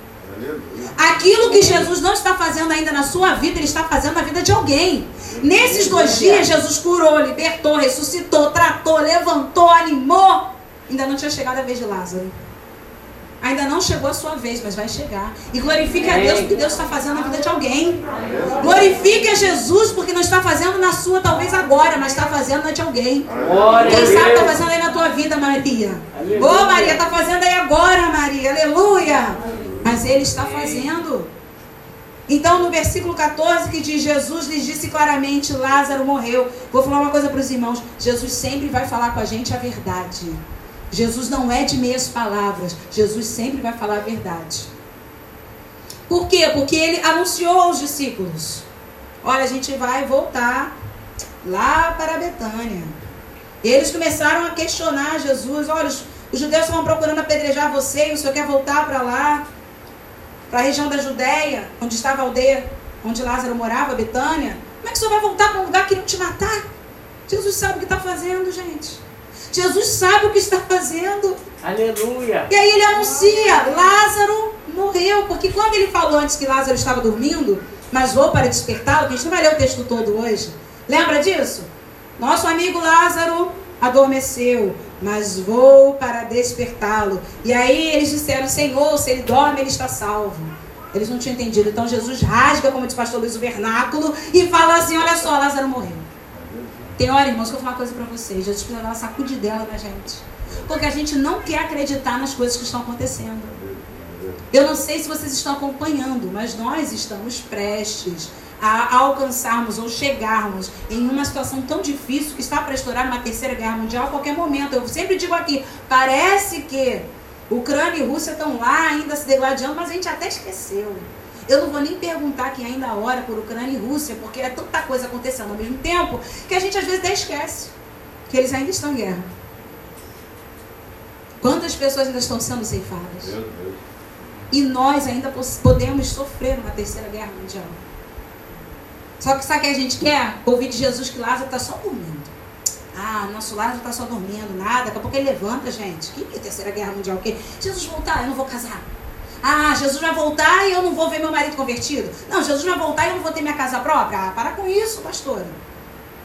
Aquilo que Jesus não está fazendo ainda na sua vida, ele está fazendo na vida de alguém. Nesses dois dias, Jesus curou, libertou, ressuscitou, tratou, levantou, animou. Ainda não tinha chegado a vez de Lázaro. Ainda não chegou a sua vez, mas vai chegar. E glorifique a Deus porque Deus está fazendo na vida de alguém. Glorifique a Jesus porque não está fazendo na sua, talvez agora, mas está fazendo na de alguém. Quem sabe está fazendo aí na tua vida, Maria. Ô oh, Maria, está fazendo aí agora, Maria. Aleluia. Mas Ele está fazendo. Então, no versículo 14, que diz: Jesus lhes disse claramente: Lázaro morreu. Vou falar uma coisa para os irmãos: Jesus sempre vai falar com a gente a verdade. Jesus não é de meias palavras. Jesus sempre vai falar a verdade. Por quê? Porque ele anunciou aos discípulos: Olha, a gente vai voltar lá para Betânia. Eles começaram a questionar Jesus: Olha, os, os judeus estavam procurando apedrejar você e o senhor quer voltar para lá, para a região da Judéia, onde estava a aldeia onde Lázaro morava, Betânia. Como é que o senhor vai voltar para um lugar que não te matar? Jesus sabe o que está fazendo, gente. Jesus sabe o que está fazendo. Aleluia. E aí ele anuncia: Lázaro morreu. Porque quando ele falou antes que Lázaro estava dormindo, mas vou para despertá-lo, que a gente não vai ler o texto todo hoje. Lembra disso? Nosso amigo Lázaro adormeceu, mas vou para despertá-lo. E aí eles disseram: Senhor, se ele dorme, ele está salvo. Eles não tinham entendido. Então Jesus rasga, como diz o pastor Luiz, o vernáculo e fala assim: Olha só, Lázaro morreu. Tem hora, irmãos, que eu vou falar uma coisa para vocês. Jesus precisa dar uma sacudidela na gente. Porque a gente não quer acreditar nas coisas que estão acontecendo. Eu não sei se vocês estão acompanhando, mas nós estamos prestes a alcançarmos ou chegarmos em uma situação tão difícil que está para estourar uma terceira guerra mundial a qualquer momento. Eu sempre digo aqui, parece que Ucrânia e Rússia estão lá ainda se degladiando, mas a gente até esqueceu. Eu não vou nem perguntar quem ainda ora por Ucrânia e Rússia, porque é tanta coisa acontecendo ao mesmo tempo que a gente às vezes até esquece que eles ainda estão em guerra. Quantas pessoas ainda estão sendo ceifadas? E nós ainda podemos sofrer uma terceira guerra mundial. Só que sabe o que a gente quer? Ouvir de Jesus que Lázaro está só dormindo. Ah, nosso Lázaro está só dormindo, nada. Daqui a pouco ele levanta, gente. Que, que terceira guerra mundial? O quê? Jesus voltar, eu não vou casar. Ah, Jesus vai voltar e eu não vou ver meu marido convertido. Não, Jesus vai voltar e eu não vou ter minha casa própria. Ah, para com isso, pastora.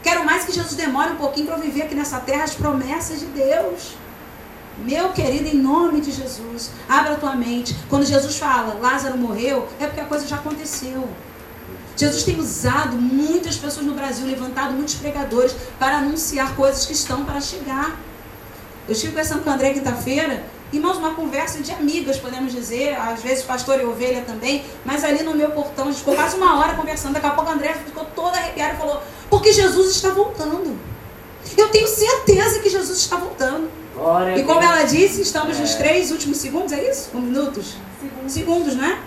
Quero mais que Jesus demore um pouquinho para eu viver aqui nessa terra as promessas de Deus. Meu querido, em nome de Jesus, abra a tua mente. Quando Jesus fala, Lázaro morreu, é porque a coisa já aconteceu. Jesus tem usado muitas pessoas no Brasil, levantado muitos pregadores para anunciar coisas que estão para chegar. Eu estive conversando com o André quinta-feira Irmãos, uma conversa de amigas, podemos dizer, às vezes pastor e ovelha também, mas ali no meu portão, a gente ficou quase uma hora conversando, daqui a pouco a André ficou toda arrepiada e falou, porque Jesus está voltando. Eu tenho certeza que Jesus está voltando. Glória e como ela disse, estamos é. nos três últimos segundos, é isso? Ou minutos? Segundos. segundos, né?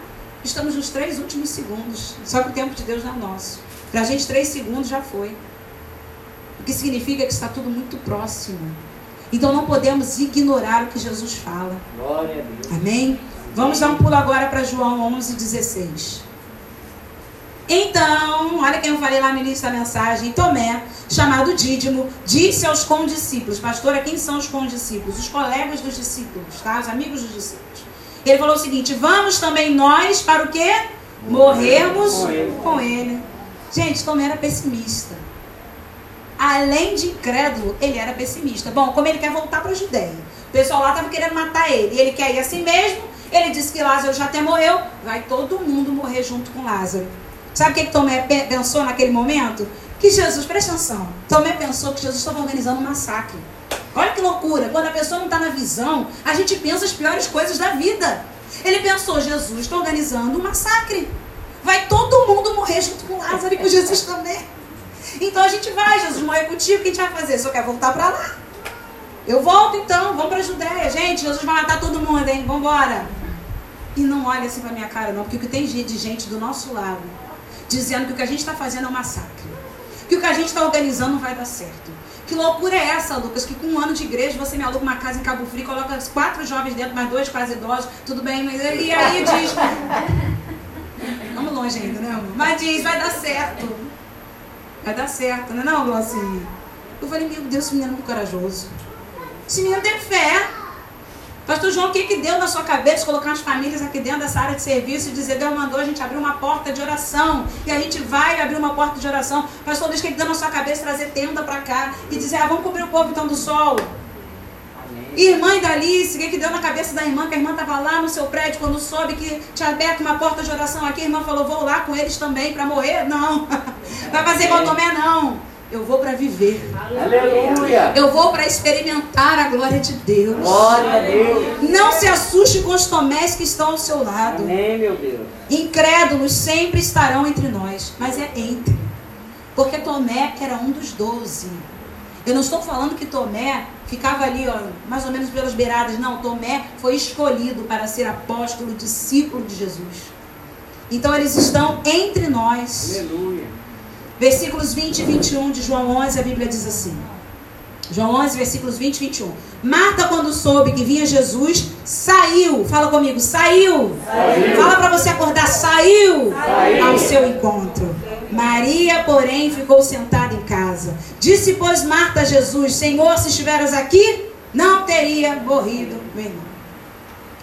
Estamos nos três últimos segundos. Só que o tempo de Deus não é nosso. Para a gente, três segundos já foi. O que significa que está tudo muito próximo. Então não podemos ignorar o que Jesus fala. Glória a Deus. Amém? Vamos dar um pulo agora para João 11, 16. Então, olha quem eu falei lá no início da mensagem. Tomé, chamado Dídimo, disse aos condiscípulos. Pastora, quem são os condiscípulos? Os colegas dos discípulos, tá? Os amigos dos discípulos. Ele falou o seguinte: Vamos também nós para o quê? Morrermos com ele. Com ele. Gente, Tomé era pessimista além de incrédulo, ele era pessimista. Bom, como ele quer voltar para a Judéia, o pessoal lá estava querendo matar ele, e ele quer ir assim mesmo. Ele disse que Lázaro já até morreu, vai todo mundo morrer junto com Lázaro. Sabe o que, que Tomé pensou naquele momento? Que Jesus, presta atenção, Tomé pensou que Jesus estava organizando um massacre. Olha que loucura, quando a pessoa não está na visão, a gente pensa as piores coisas da vida. Ele pensou, Jesus está organizando um massacre. Vai todo mundo morrer junto com Lázaro e com Jesus também. Então a gente vai, Jesus morre contigo, o que a gente vai fazer? Só quer voltar para lá. Eu volto então, vamos para a Judéia. Gente, Jesus vai matar todo mundo, hein? Vamos embora. E não olha assim para minha cara, não, porque o que tem de gente do nosso lado dizendo que o que a gente está fazendo é um massacre. que o que a gente está organizando não vai dar certo. Que loucura é essa, Lucas? Que com um ano de igreja você me aluga uma casa em Cabo Frio, coloca quatro jovens dentro, mais dois quase idosos, tudo bem, mas e aí diz. Vamos longe ainda, né, amor? Mas diz, vai dar certo. Vai dar certo, não é não, Glaucinho? Eu falei, meu Deus, esse menino é muito corajoso. Esse menino tem fé. Pastor João, o que, que deu na sua cabeça colocar as famílias aqui dentro dessa área de serviço e dizer, Deus mandou a gente abrir uma porta de oração. E a gente vai abrir uma porta de oração. Pastor, Deus, o que, que deu na sua cabeça trazer tenda para cá e dizer, ah, vamos cobrir o povo então do sol. Irmã da Alice, o que, que deu na cabeça da irmã? Que a irmã estava lá no seu prédio quando soube que tinha aberto uma porta de oração aqui. A irmã falou: Vou lá com eles também para morrer? Não. Vai fazer igual Tomé? Não. Eu vou para viver. Aleluia. Eu vou para experimentar a glória de Deus. Glória a Deus. Não se assuste com os tomés que estão ao seu lado. Amém, meu Deus. Incrédulos sempre estarão entre nós, mas é entre. Porque Tomé era um dos doze. Eu não estou falando que Tomé ficava ali, ó, mais ou menos pelas beiradas. Não, Tomé foi escolhido para ser apóstolo, discípulo de Jesus. Então eles estão entre nós. Aleluia. Versículos 20 e 21 de João 11, a Bíblia diz assim. João 11, versículos 20 e 21. Marta, quando soube que vinha Jesus, saiu. Fala comigo, saiu. Saiu. Fala para você acordar, saiu, Saiu. ao seu encontro. Maria, porém, ficou sentada em casa. Disse, pois, Marta a Jesus: Senhor, se estiveras aqui, não teria morrido meu irmão.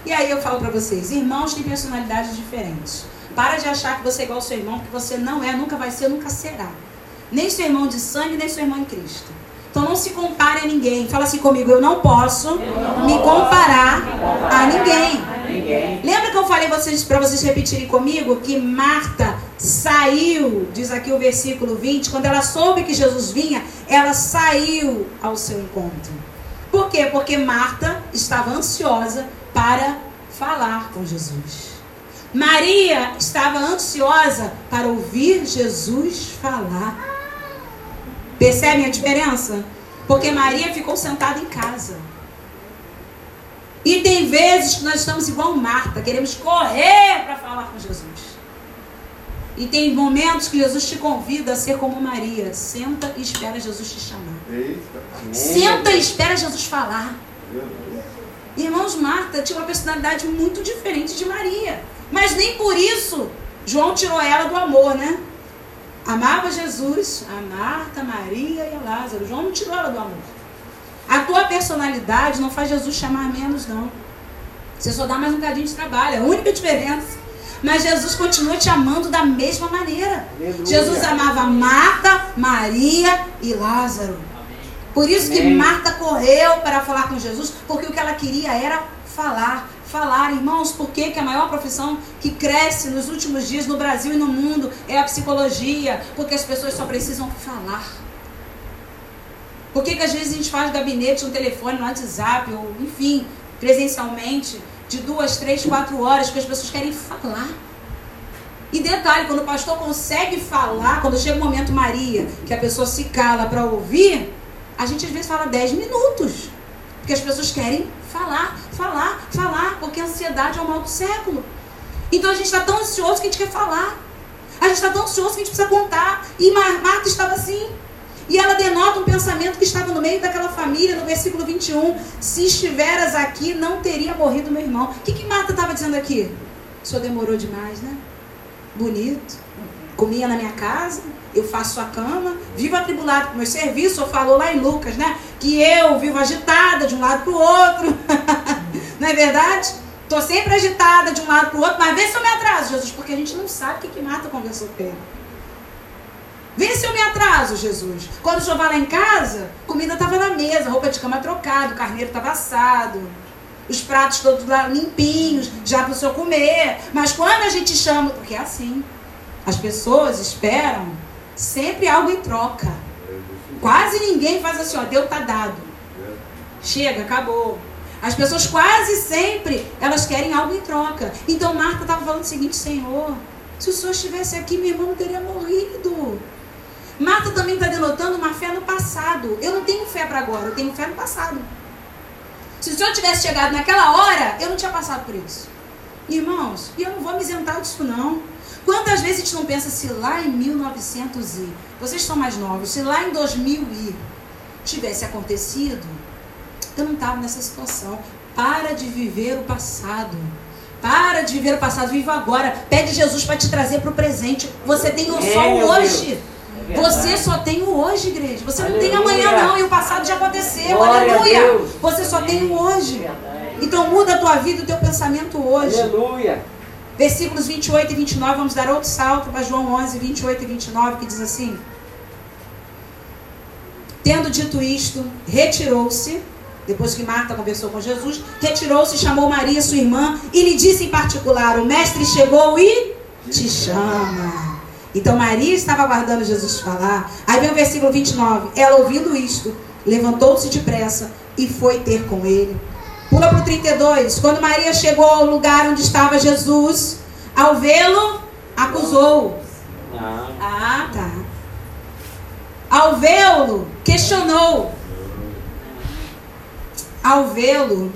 E aí eu falo para vocês: irmãos têm personalidades diferentes. Para de achar que você é igual ao seu irmão, porque você não é, nunca vai ser, nunca será. Nem seu irmão de sangue, nem seu irmão em Cristo. Então não se compare a ninguém. Fala assim comigo: eu não posso me comparar a ninguém. Ninguém. Lembra que eu falei vocês, para vocês repetirem comigo que Marta saiu, diz aqui o versículo 20, quando ela soube que Jesus vinha, ela saiu ao seu encontro. Por quê? Porque Marta estava ansiosa para falar com Jesus. Maria estava ansiosa para ouvir Jesus falar. Percebem a diferença? Porque Maria ficou sentada em casa. E tem vezes que nós estamos igual Marta, queremos correr para falar com Jesus. E tem momentos que Jesus te convida a ser como Maria. Senta e espera Jesus te chamar. Eita. Senta e espera Jesus falar. Irmãos, Marta tinha uma personalidade muito diferente de Maria. Mas nem por isso João tirou ela do amor, né? Amava Jesus, a Marta, a Maria e a Lázaro. João não tirou ela do amor. A tua personalidade não faz Jesus chamar menos, não. Você só dá mais um bocadinho de trabalho. É a única diferença. Mas Jesus continua te amando da mesma maneira. Aleluia. Jesus amava Marta, Maria e Lázaro. Por isso que Amém. Marta correu para falar com Jesus, porque o que ela queria era falar. Falar, irmãos, por que, que a maior profissão que cresce nos últimos dias no Brasil e no mundo é a psicologia? Porque as pessoas só precisam falar. Por que, que às vezes a gente faz gabinete no telefone, no WhatsApp, ou enfim, presencialmente, de duas, três, quatro horas, porque as pessoas querem falar. E detalhe, quando o pastor consegue falar, quando chega o momento Maria, que a pessoa se cala para ouvir, a gente às vezes fala 10 minutos. Porque as pessoas querem falar, falar, falar, porque a ansiedade é o mal do século. Então a gente está tão ansioso que a gente quer falar. A gente está tão ansioso que a gente precisa contar. E Mar- Marta estava assim. E ela denota um pensamento que estava no meio daquela família, no versículo 21. Se estiveras aqui, não teria morrido meu irmão. O que, que Marta estava dizendo aqui? O senhor demorou demais, né? Bonito. Comia na minha casa, eu faço sua cama, vivo atribulado com meu serviço. Senhor falou lá em Lucas, né? Que eu vivo agitada de um lado para o outro. não é verdade? Estou sempre agitada de um lado para o outro, mas vê se eu me atraso, Jesus, porque a gente não sabe o que, que conversou com ele. Vê se eu me atraso, Jesus. Quando vai lá em casa, comida estava na mesa, roupa de cama trocada, o carneiro estava assado, os pratos todos lá limpinhos, já para o senhor comer. Mas quando a gente chama, porque é assim, as pessoas esperam sempre algo em troca. Quase ninguém faz assim, ó, deu tá dado. Chega, acabou. As pessoas quase sempre, elas querem algo em troca. Então Marta estava falando o seguinte, Senhor, se o Senhor estivesse aqui, meu irmão teria morrido. Marta também está denotando uma fé no passado. Eu não tenho fé para agora, eu tenho fé no passado. Se o Senhor tivesse chegado naquela hora, eu não tinha passado por isso. Irmãos, e eu não vou me isentar disso não. Quantas vezes a gente não pensa se lá em 1900 e vocês são mais novos, se lá em 2000 e tivesse acontecido, eu não estava nessa situação. Para de viver o passado. Para de viver o passado, viva agora. Pede Jesus para te trazer para o presente. Você tem só É, o meu hoje. É Você só tem o hoje, igreja. Você não tem Aleluia. amanhã, não. E o passado já aconteceu. Glória Aleluia. Você só tem o hoje. Verdade. Então muda a tua vida e o teu pensamento hoje. Aleluia. Versículos 28 e 29, vamos dar outro salto para João 11, 28 e 29, que diz assim: Tendo dito isto, retirou-se, depois que Marta conversou com Jesus, retirou-se, chamou Maria, sua irmã, e lhe disse em particular: O mestre chegou e te chama. Então Maria estava aguardando Jesus falar. Aí vem o versículo 29. Ela, ouvindo isto, levantou-se depressa e foi ter com ele. Pula para o 32. Quando Maria chegou ao lugar onde estava Jesus, ao vê-lo, acusou. Não. Ah, tá. Ao vê-lo, questionou. Ao vê-lo,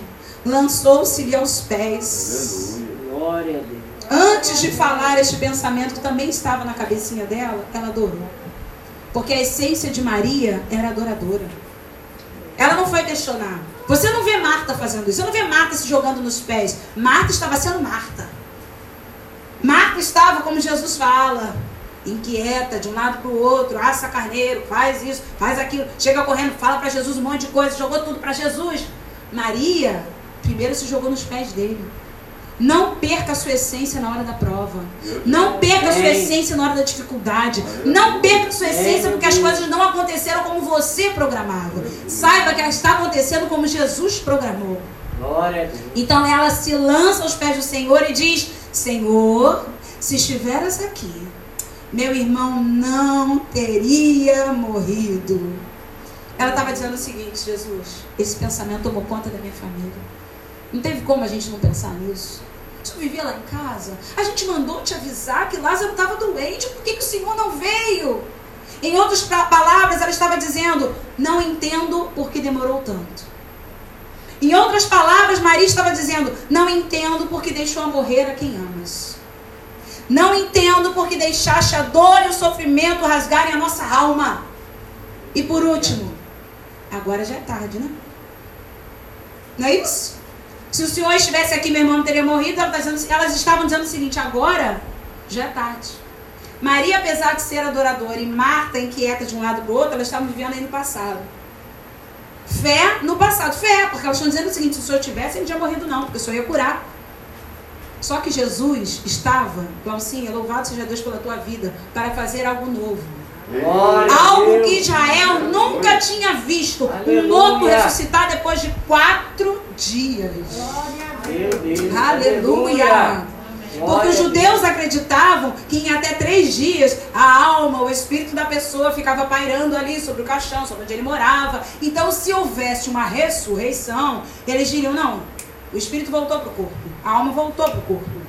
lançou-se-lhe aos pés. Glória a Deus. Antes de falar este pensamento que também estava na cabecinha dela, ela adorou. Porque a essência de Maria era adoradora. Ela não foi questionar. Você não vê Marta fazendo isso. Você não vê Marta se jogando nos pés. Marta estava sendo Marta. Marta estava, como Jesus fala, inquieta de um lado para o outro, assa carneiro, faz isso, faz aquilo, chega correndo, fala para Jesus um monte de coisa, jogou tudo para Jesus. Maria, primeiro se jogou nos pés dele. Não perca a sua essência na hora da prova. Não perca a sua essência na hora da dificuldade. Não perca a sua essência porque as coisas não aconteceram como você programava. Saiba que ela está acontecendo como Jesus programou. Então ela se lança aos pés do Senhor e diz: Senhor, se estiveras aqui, meu irmão não teria morrido. Ela estava dizendo o seguinte: Jesus, esse pensamento tomou conta da minha família. Não teve como a gente não pensar nisso. Não vivia lá em casa. A gente mandou te avisar que Lázaro estava doente. Por que, que o Senhor não veio? Em outras pa- palavras, ela estava dizendo: Não entendo por que demorou tanto. Em outras palavras, Maria estava dizendo: Não entendo porque deixou morrer a quem amas. Não entendo porque deixaste a dor e o sofrimento rasgarem a nossa alma. E por último, agora já é tarde, né? Não é isso? Se o Senhor estivesse aqui, meu irmão não teria morrido. Ela tá dizendo- elas estavam dizendo o seguinte: agora já é tarde. Maria, apesar de ser adoradora, e Marta, inquieta de um lado para o outro, elas estavam vivendo aí no passado. Fé no passado. Fé, porque elas estão dizendo o seguinte: se o Senhor tivesse, ele não tinha morrido, não, porque o Senhor ia curar. Só que Jesus estava, Glaucinha, louvado seja Deus pela tua vida, para fazer algo novo. Algo que Israel nunca tinha visto. Um morto ressuscitar depois de quatro dias. Aleluia! Porque os judeus acreditavam que em até três dias a alma, o espírito da pessoa ficava pairando ali sobre o caixão, sobre onde ele morava. Então, se houvesse uma ressurreição, eles diriam: não, o espírito voltou para o corpo, a alma voltou para o corpo.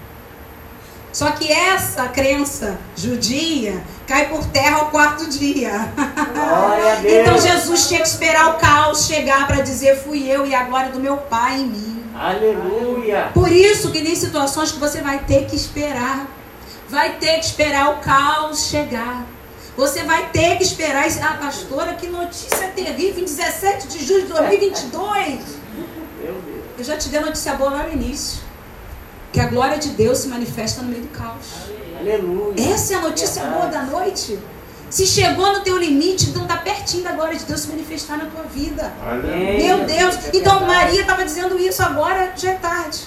Só que essa crença judia cai por terra ao quarto dia. Então Jesus tinha que esperar o caos chegar para dizer: fui eu e a glória do meu Pai em mim. Aleluia. Por isso que tem situações que você vai ter que esperar. Vai ter que esperar o caos chegar. Você vai ter que esperar. Ah, pastora, que notícia terrível em 17 de julho de 2022. Meu Deus. Eu já te dei notícia boa lá no início. Que a glória de Deus se manifesta no meio do caos. Aleluia. Essa é a notícia Verdade. boa da noite. Se chegou no teu limite, então tá pertinho da glória de Deus se manifestar na tua vida. Amém. Meu Deus. Então. Maria estava dizendo isso agora, já é tarde.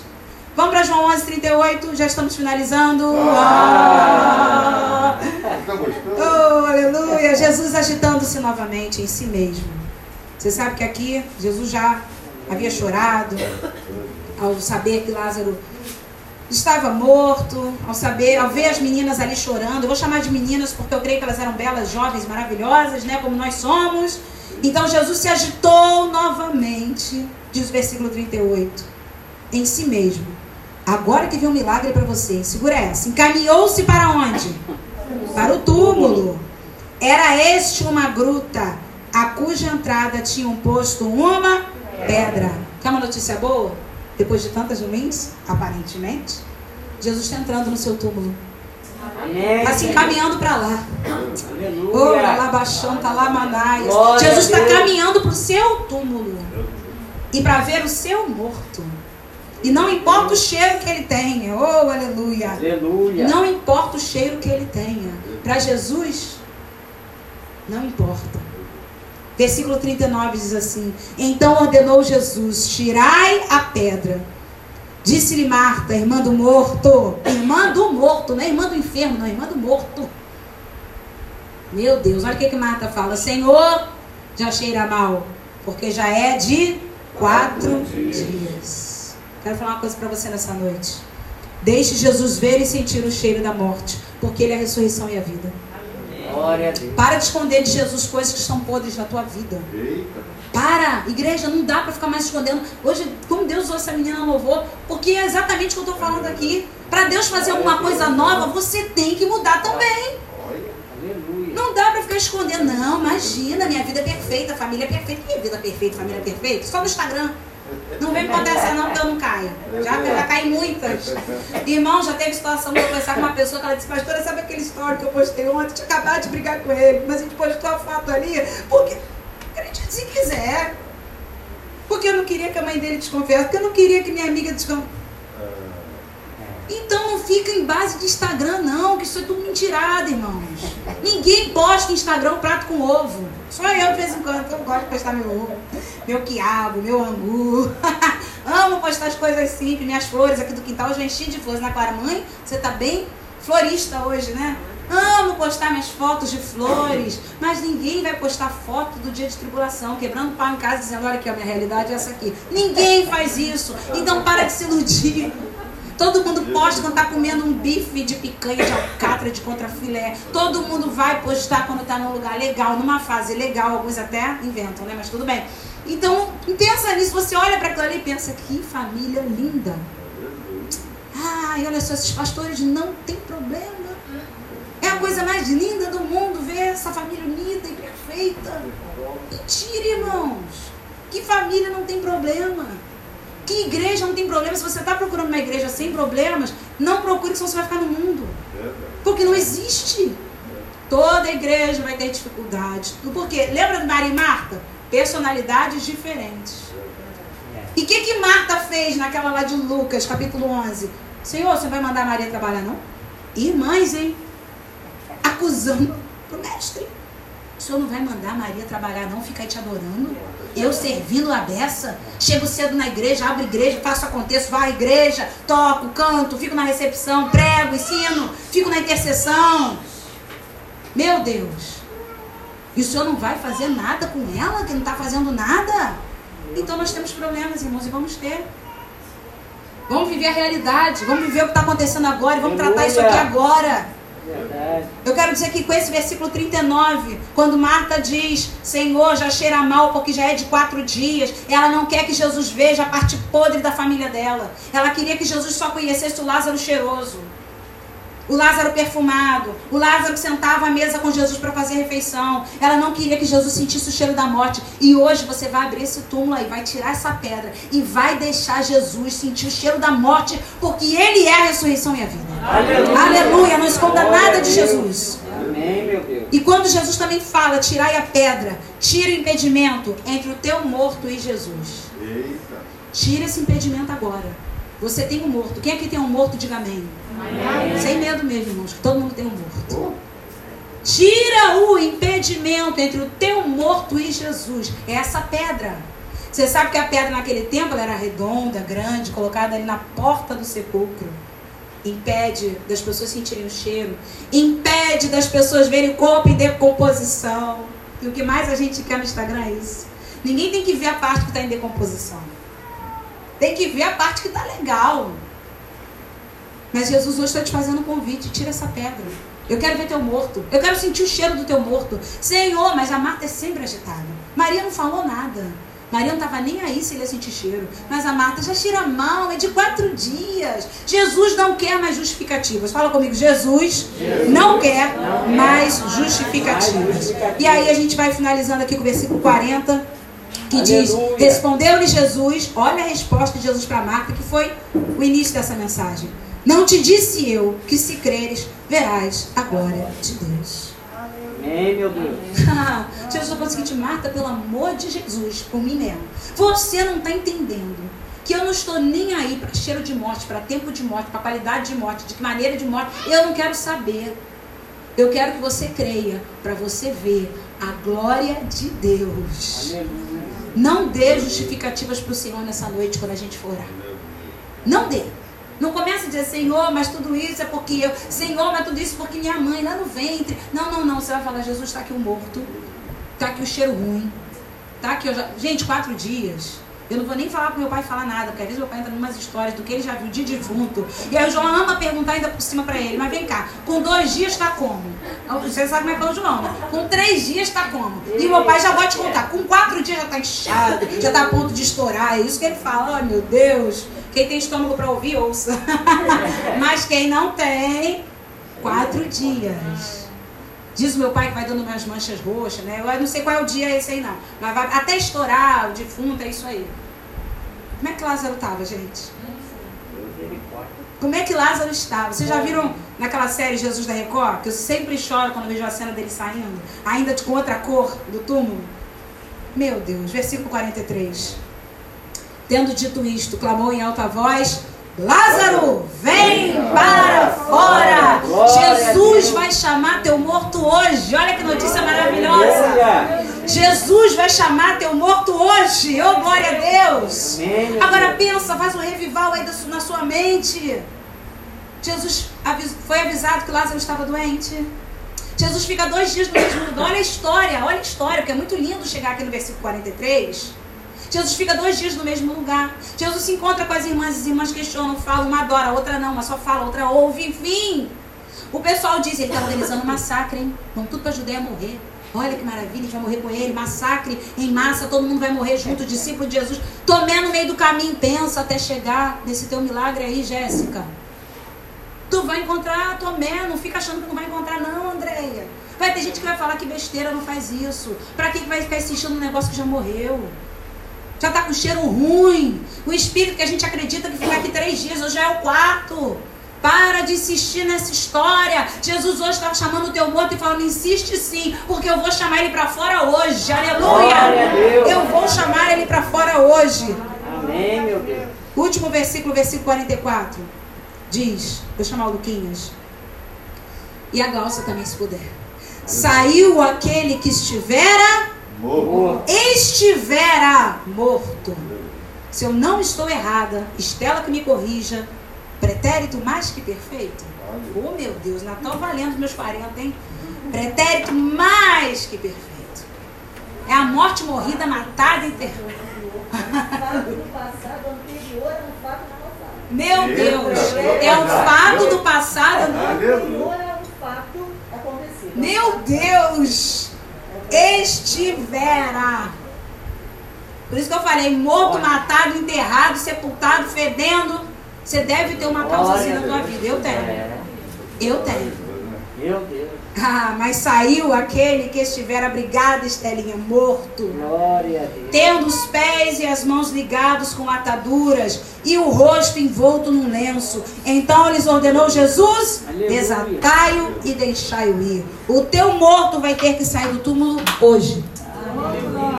Vamos para João 11, 38, já estamos finalizando. Ah. Tá gostando? Oh, aleluia. Jesus agitando-se novamente em si mesmo. Você sabe que aqui Jesus já havia chorado ao saber que Lázaro estava morto, ao saber, ao ver as meninas ali chorando. Eu vou chamar de meninas porque eu creio que elas eram belas, jovens, maravilhosas, né, como nós somos. Então Jesus se agitou novamente, diz o versículo 38, em si mesmo. Agora que viu um milagre para você, segura essa. Encaminhou-se para onde? Para o túmulo. Era este uma gruta, a cuja entrada tinham posto uma pedra. Quer uma notícia boa? Depois de tantas ruins, aparentemente, Jesus está entrando no seu túmulo. Está se encaminhando para lá. Oh, lá tá lá. Glória Jesus está caminhando para o seu túmulo. E para ver o seu morto. E não importa o cheiro que ele tenha. Oh, aleluia. Aleluia. Não importa o cheiro que ele tenha. Para Jesus, não importa. Versículo 39 diz assim: Então ordenou Jesus: Tirai a pedra. Disse-lhe Marta, irmã do morto. Irmã do morto, não é irmã do enfermo, não, irmã do morto. Meu Deus, olha o que, que Marta fala: Senhor, já cheira mal, porque já é de quatro dias. Quero falar uma coisa para você nessa noite. Deixe Jesus ver e sentir o cheiro da morte, porque Ele é a ressurreição e a vida. Glória a Deus. Para de esconder de Jesus coisas que estão podres na tua vida. Para, igreja, não dá para ficar mais escondendo. Hoje, como Deus usou essa menina louvor, porque é exatamente o que eu estou falando aqui. Para Deus fazer alguma coisa nova, você tem que mudar também. Aleluia. Não dá para ficar escondendo, não. Imagina, minha vida é perfeita, família é perfeita. Que vida perfeita, família é perfeita? Só no Instagram. Não vem contar essa não, porque eu não caio. Já, já caí muitas. Irmão, já teve situação de conversar com uma pessoa que ela disse, pastora, sabe aquele story que eu postei ontem? Tinha acabado de brigar com ele, mas a gente postou a foto ali, porque acredite se quiser. Porque eu não queria que a mãe dele desconfiasse, porque eu não queria que minha amiga desconfiasse. Então não fica em base de Instagram, não, que isso é tudo mentirada, irmãos. Ninguém posta Instagram um prato com ovo. Só eu de vez em quando, que eu gosto de postar meu ovo, meu quiabo, meu angu. Amo postar as coisas simples, minhas flores aqui do quintal, já enchi de flores na Clara. Mãe, você tá bem florista hoje, né? Amo postar minhas fotos de flores, mas ninguém vai postar foto do dia de tribulação, quebrando pau em casa, dizendo, olha aqui, a minha realidade é essa aqui. Ninguém faz isso. Então para de se iludir. Todo mundo posta quando tá comendo um bife de picanha, de alcatra, de contrafilé. Todo mundo vai postar quando tá num lugar legal, numa fase legal. Alguns até inventam, né? Mas tudo bem. Então, pensa nisso. Você olha para aquilo ali e pensa, que família linda. Ai, olha só, esses pastores não tem problema. É a coisa mais linda do mundo ver essa família unida e perfeita. Mentira, irmãos. Que família não tem problema? Que igreja não tem problema? Se você está procurando uma igreja sem problemas, não procure, senão você vai ficar no mundo. Porque não existe. Toda igreja vai ter dificuldades. Por quê? Lembra de Maria e Marta? Personalidades diferentes. E o que, que Marta fez naquela lá de Lucas, capítulo 11? Senhor, você vai mandar Maria trabalhar, não? Irmãs, hein? Acusando pro mestre. O senhor não vai mandar Maria trabalhar, não? Fica aí te adorando? Eu servindo a beça? Chego cedo na igreja, abro igreja, faço aconteço, vou à igreja, toco, canto, fico na recepção, prego, ensino, fico na intercessão. Meu Deus. E o senhor não vai fazer nada com ela, que não está fazendo nada? Então nós temos problemas, irmãos, e vamos ter. Vamos viver a realidade, vamos viver o que está acontecendo agora, e vamos tratar isso aqui agora. Eu quero dizer que com esse versículo 39, quando Marta diz, Senhor, já cheira mal porque já é de quatro dias, ela não quer que Jesus veja a parte podre da família dela. Ela queria que Jesus só conhecesse o Lázaro cheiroso, o Lázaro perfumado, o Lázaro que sentava à mesa com Jesus para fazer refeição. Ela não queria que Jesus sentisse o cheiro da morte. E hoje você vai abrir esse túmulo aí, vai tirar essa pedra e vai deixar Jesus sentir o cheiro da morte, porque Ele é a ressurreição e a vida. Aleluia. Aleluia, não esconda Glória nada de. Jesus. Amém, meu Deus. E quando Jesus também fala, tirai a pedra, tira o impedimento entre o teu morto e Jesus. Eita. Tira esse impedimento agora. Você tem um morto. Quem aqui tem um morto, diga amém. Sem medo mesmo, irmãos, que todo mundo tem um morto. Tira o impedimento entre o teu morto e Jesus. É essa pedra. Você sabe que a pedra naquele tempo era redonda, grande, colocada ali na porta do sepulcro. Impede das pessoas sentirem o cheiro. Impede das pessoas verem o corpo em decomposição. E o que mais a gente quer no Instagram é isso. Ninguém tem que ver a parte que está em decomposição. Tem que ver a parte que está legal. Mas Jesus hoje está te fazendo um convite. Tira essa pedra. Eu quero ver teu morto. Eu quero sentir o cheiro do teu morto. Senhor, mas a Marta é sempre agitada. Maria não falou nada. Maria não estava nem aí se ele ia sentir cheiro. Mas a Marta já cheira mal, é de quatro dias. Jesus não quer mais justificativas. Fala comigo, Jesus, não quer mais justificativas. E aí a gente vai finalizando aqui com o versículo 40, que diz: Aleluia. Respondeu-lhe Jesus, olha a resposta de Jesus para Marta, que foi o início dessa mensagem. Não te disse eu que se creres, verás a glória de Deus. Amém, meu Deus. Jesus falou o seguinte, Marta, pelo amor de Jesus, por mim mesmo. Você não está entendendo que eu não estou nem aí para cheiro de morte, para tempo de morte, para qualidade de morte, de que maneira de morte. Eu não quero saber. Eu quero que você creia, para você ver a glória de Deus. Aleluia. Não dê justificativas para o Senhor nessa noite quando a gente for orar. Não dê. Não comece a dizer, Senhor, mas tudo isso é porque eu. Senhor, mas tudo isso porque minha mãe lá no ventre. Não, não, não. Você vai falar, Jesus, está aqui o morto. Está aqui o cheiro ruim. Tá aqui. Eu já... Gente, quatro dias. Eu não vou nem falar pro meu pai falar nada, porque às vezes meu pai entra em umas histórias do que ele já viu de defunto. E aí o João ama perguntar ainda por cima para ele, mas vem cá, com dois dias tá como? Você sabe como é que é o João, né? Com três dias tá como? E meu pai já vai te contar, com quatro dias já tá inchado, já tá a ponto de estourar. É isso que ele fala, oh meu Deus. Quem tem estômago para ouvir, ouça. mas quem não tem, quatro dias. Diz o meu pai que vai dando umas manchas roxas, né? Eu não sei qual é o dia esse aí, não. Mas vai até estourar o defunto, é isso aí. Como é que Lázaro estava, gente? Como é que Lázaro estava? Vocês já viram naquela série Jesus da Record? Que eu sempre choro quando vejo a cena dele saindo, ainda com outra cor do túmulo. Meu Deus, versículo 43. Tendo dito isto, clamou em alta voz: Lázaro, vem para fora. Jesus vai chamar teu morto hoje. Olha que notícia maravilhosa. Jesus vai chamar teu morto hoje. Oh, glória a Deus. Agora pensa, faz um revival aí na sua mente. Jesus foi avisado que Lázaro estava doente. Jesus fica dois dias no mesmo lugar. Olha a história, olha a história, porque é muito lindo chegar aqui no versículo 43. Jesus fica dois dias no mesmo lugar. Jesus se encontra com as irmãs, as irmãs questionam, falam, uma adora, outra não, uma só fala, outra ouve, enfim. O pessoal diz, ele está organizando um massacre, hein? Vamos tudo para a Judeia morrer. Olha que maravilha, a vai morrer com ele, massacre em massa, todo mundo vai morrer junto, discípulo de Jesus. Tomé no meio do caminho, pensa até chegar nesse teu milagre aí, Jéssica. Tu vai encontrar Tomé, não fica achando que não vai encontrar, não, Andréia. Vai ter gente que vai falar que besteira, não faz isso. Pra que vai ficar insistindo num negócio que já morreu? Já está com cheiro ruim. O espírito que a gente acredita que fica aqui três dias, hoje é o quarto. Para de insistir nessa história. Jesus hoje estava chamando o teu morto e falando: insiste sim, porque eu vou chamar ele para fora hoje. Aleluia! Eu vou chamar ele para fora hoje. Amém, meu Deus. Último versículo, versículo 44. Diz: Vou chamar o Luquinhas. E a Galça também, se puder. Saiu aquele que estivera morto. estivera morto. Se eu não estou errada, Estela que me corrija, pretérito mais que perfeito. Oh meu Deus, Natal valendo meus 40, hein? Pretérito mais que perfeito. É a morte morrida, matada, enterrada. Meu Deus, é o fato do passado anterior ao fato acontecido. Meu Deus! Estivera. Por isso que eu falei, morto, matado, enterrado, sepultado, fedendo. Você deve ter uma causa assim na tua vida. Eu tenho. Eu tenho. Meu Deus. Ah, mas saiu aquele que estiver abrigado, Estelinha, morto. Glória a Deus. Tendo os pés e as mãos ligados com ataduras e o rosto envolto num lenço. Então lhes ordenou Jesus: desatai-o e deixai-o ir. O teu morto vai ter que sair do túmulo hoje.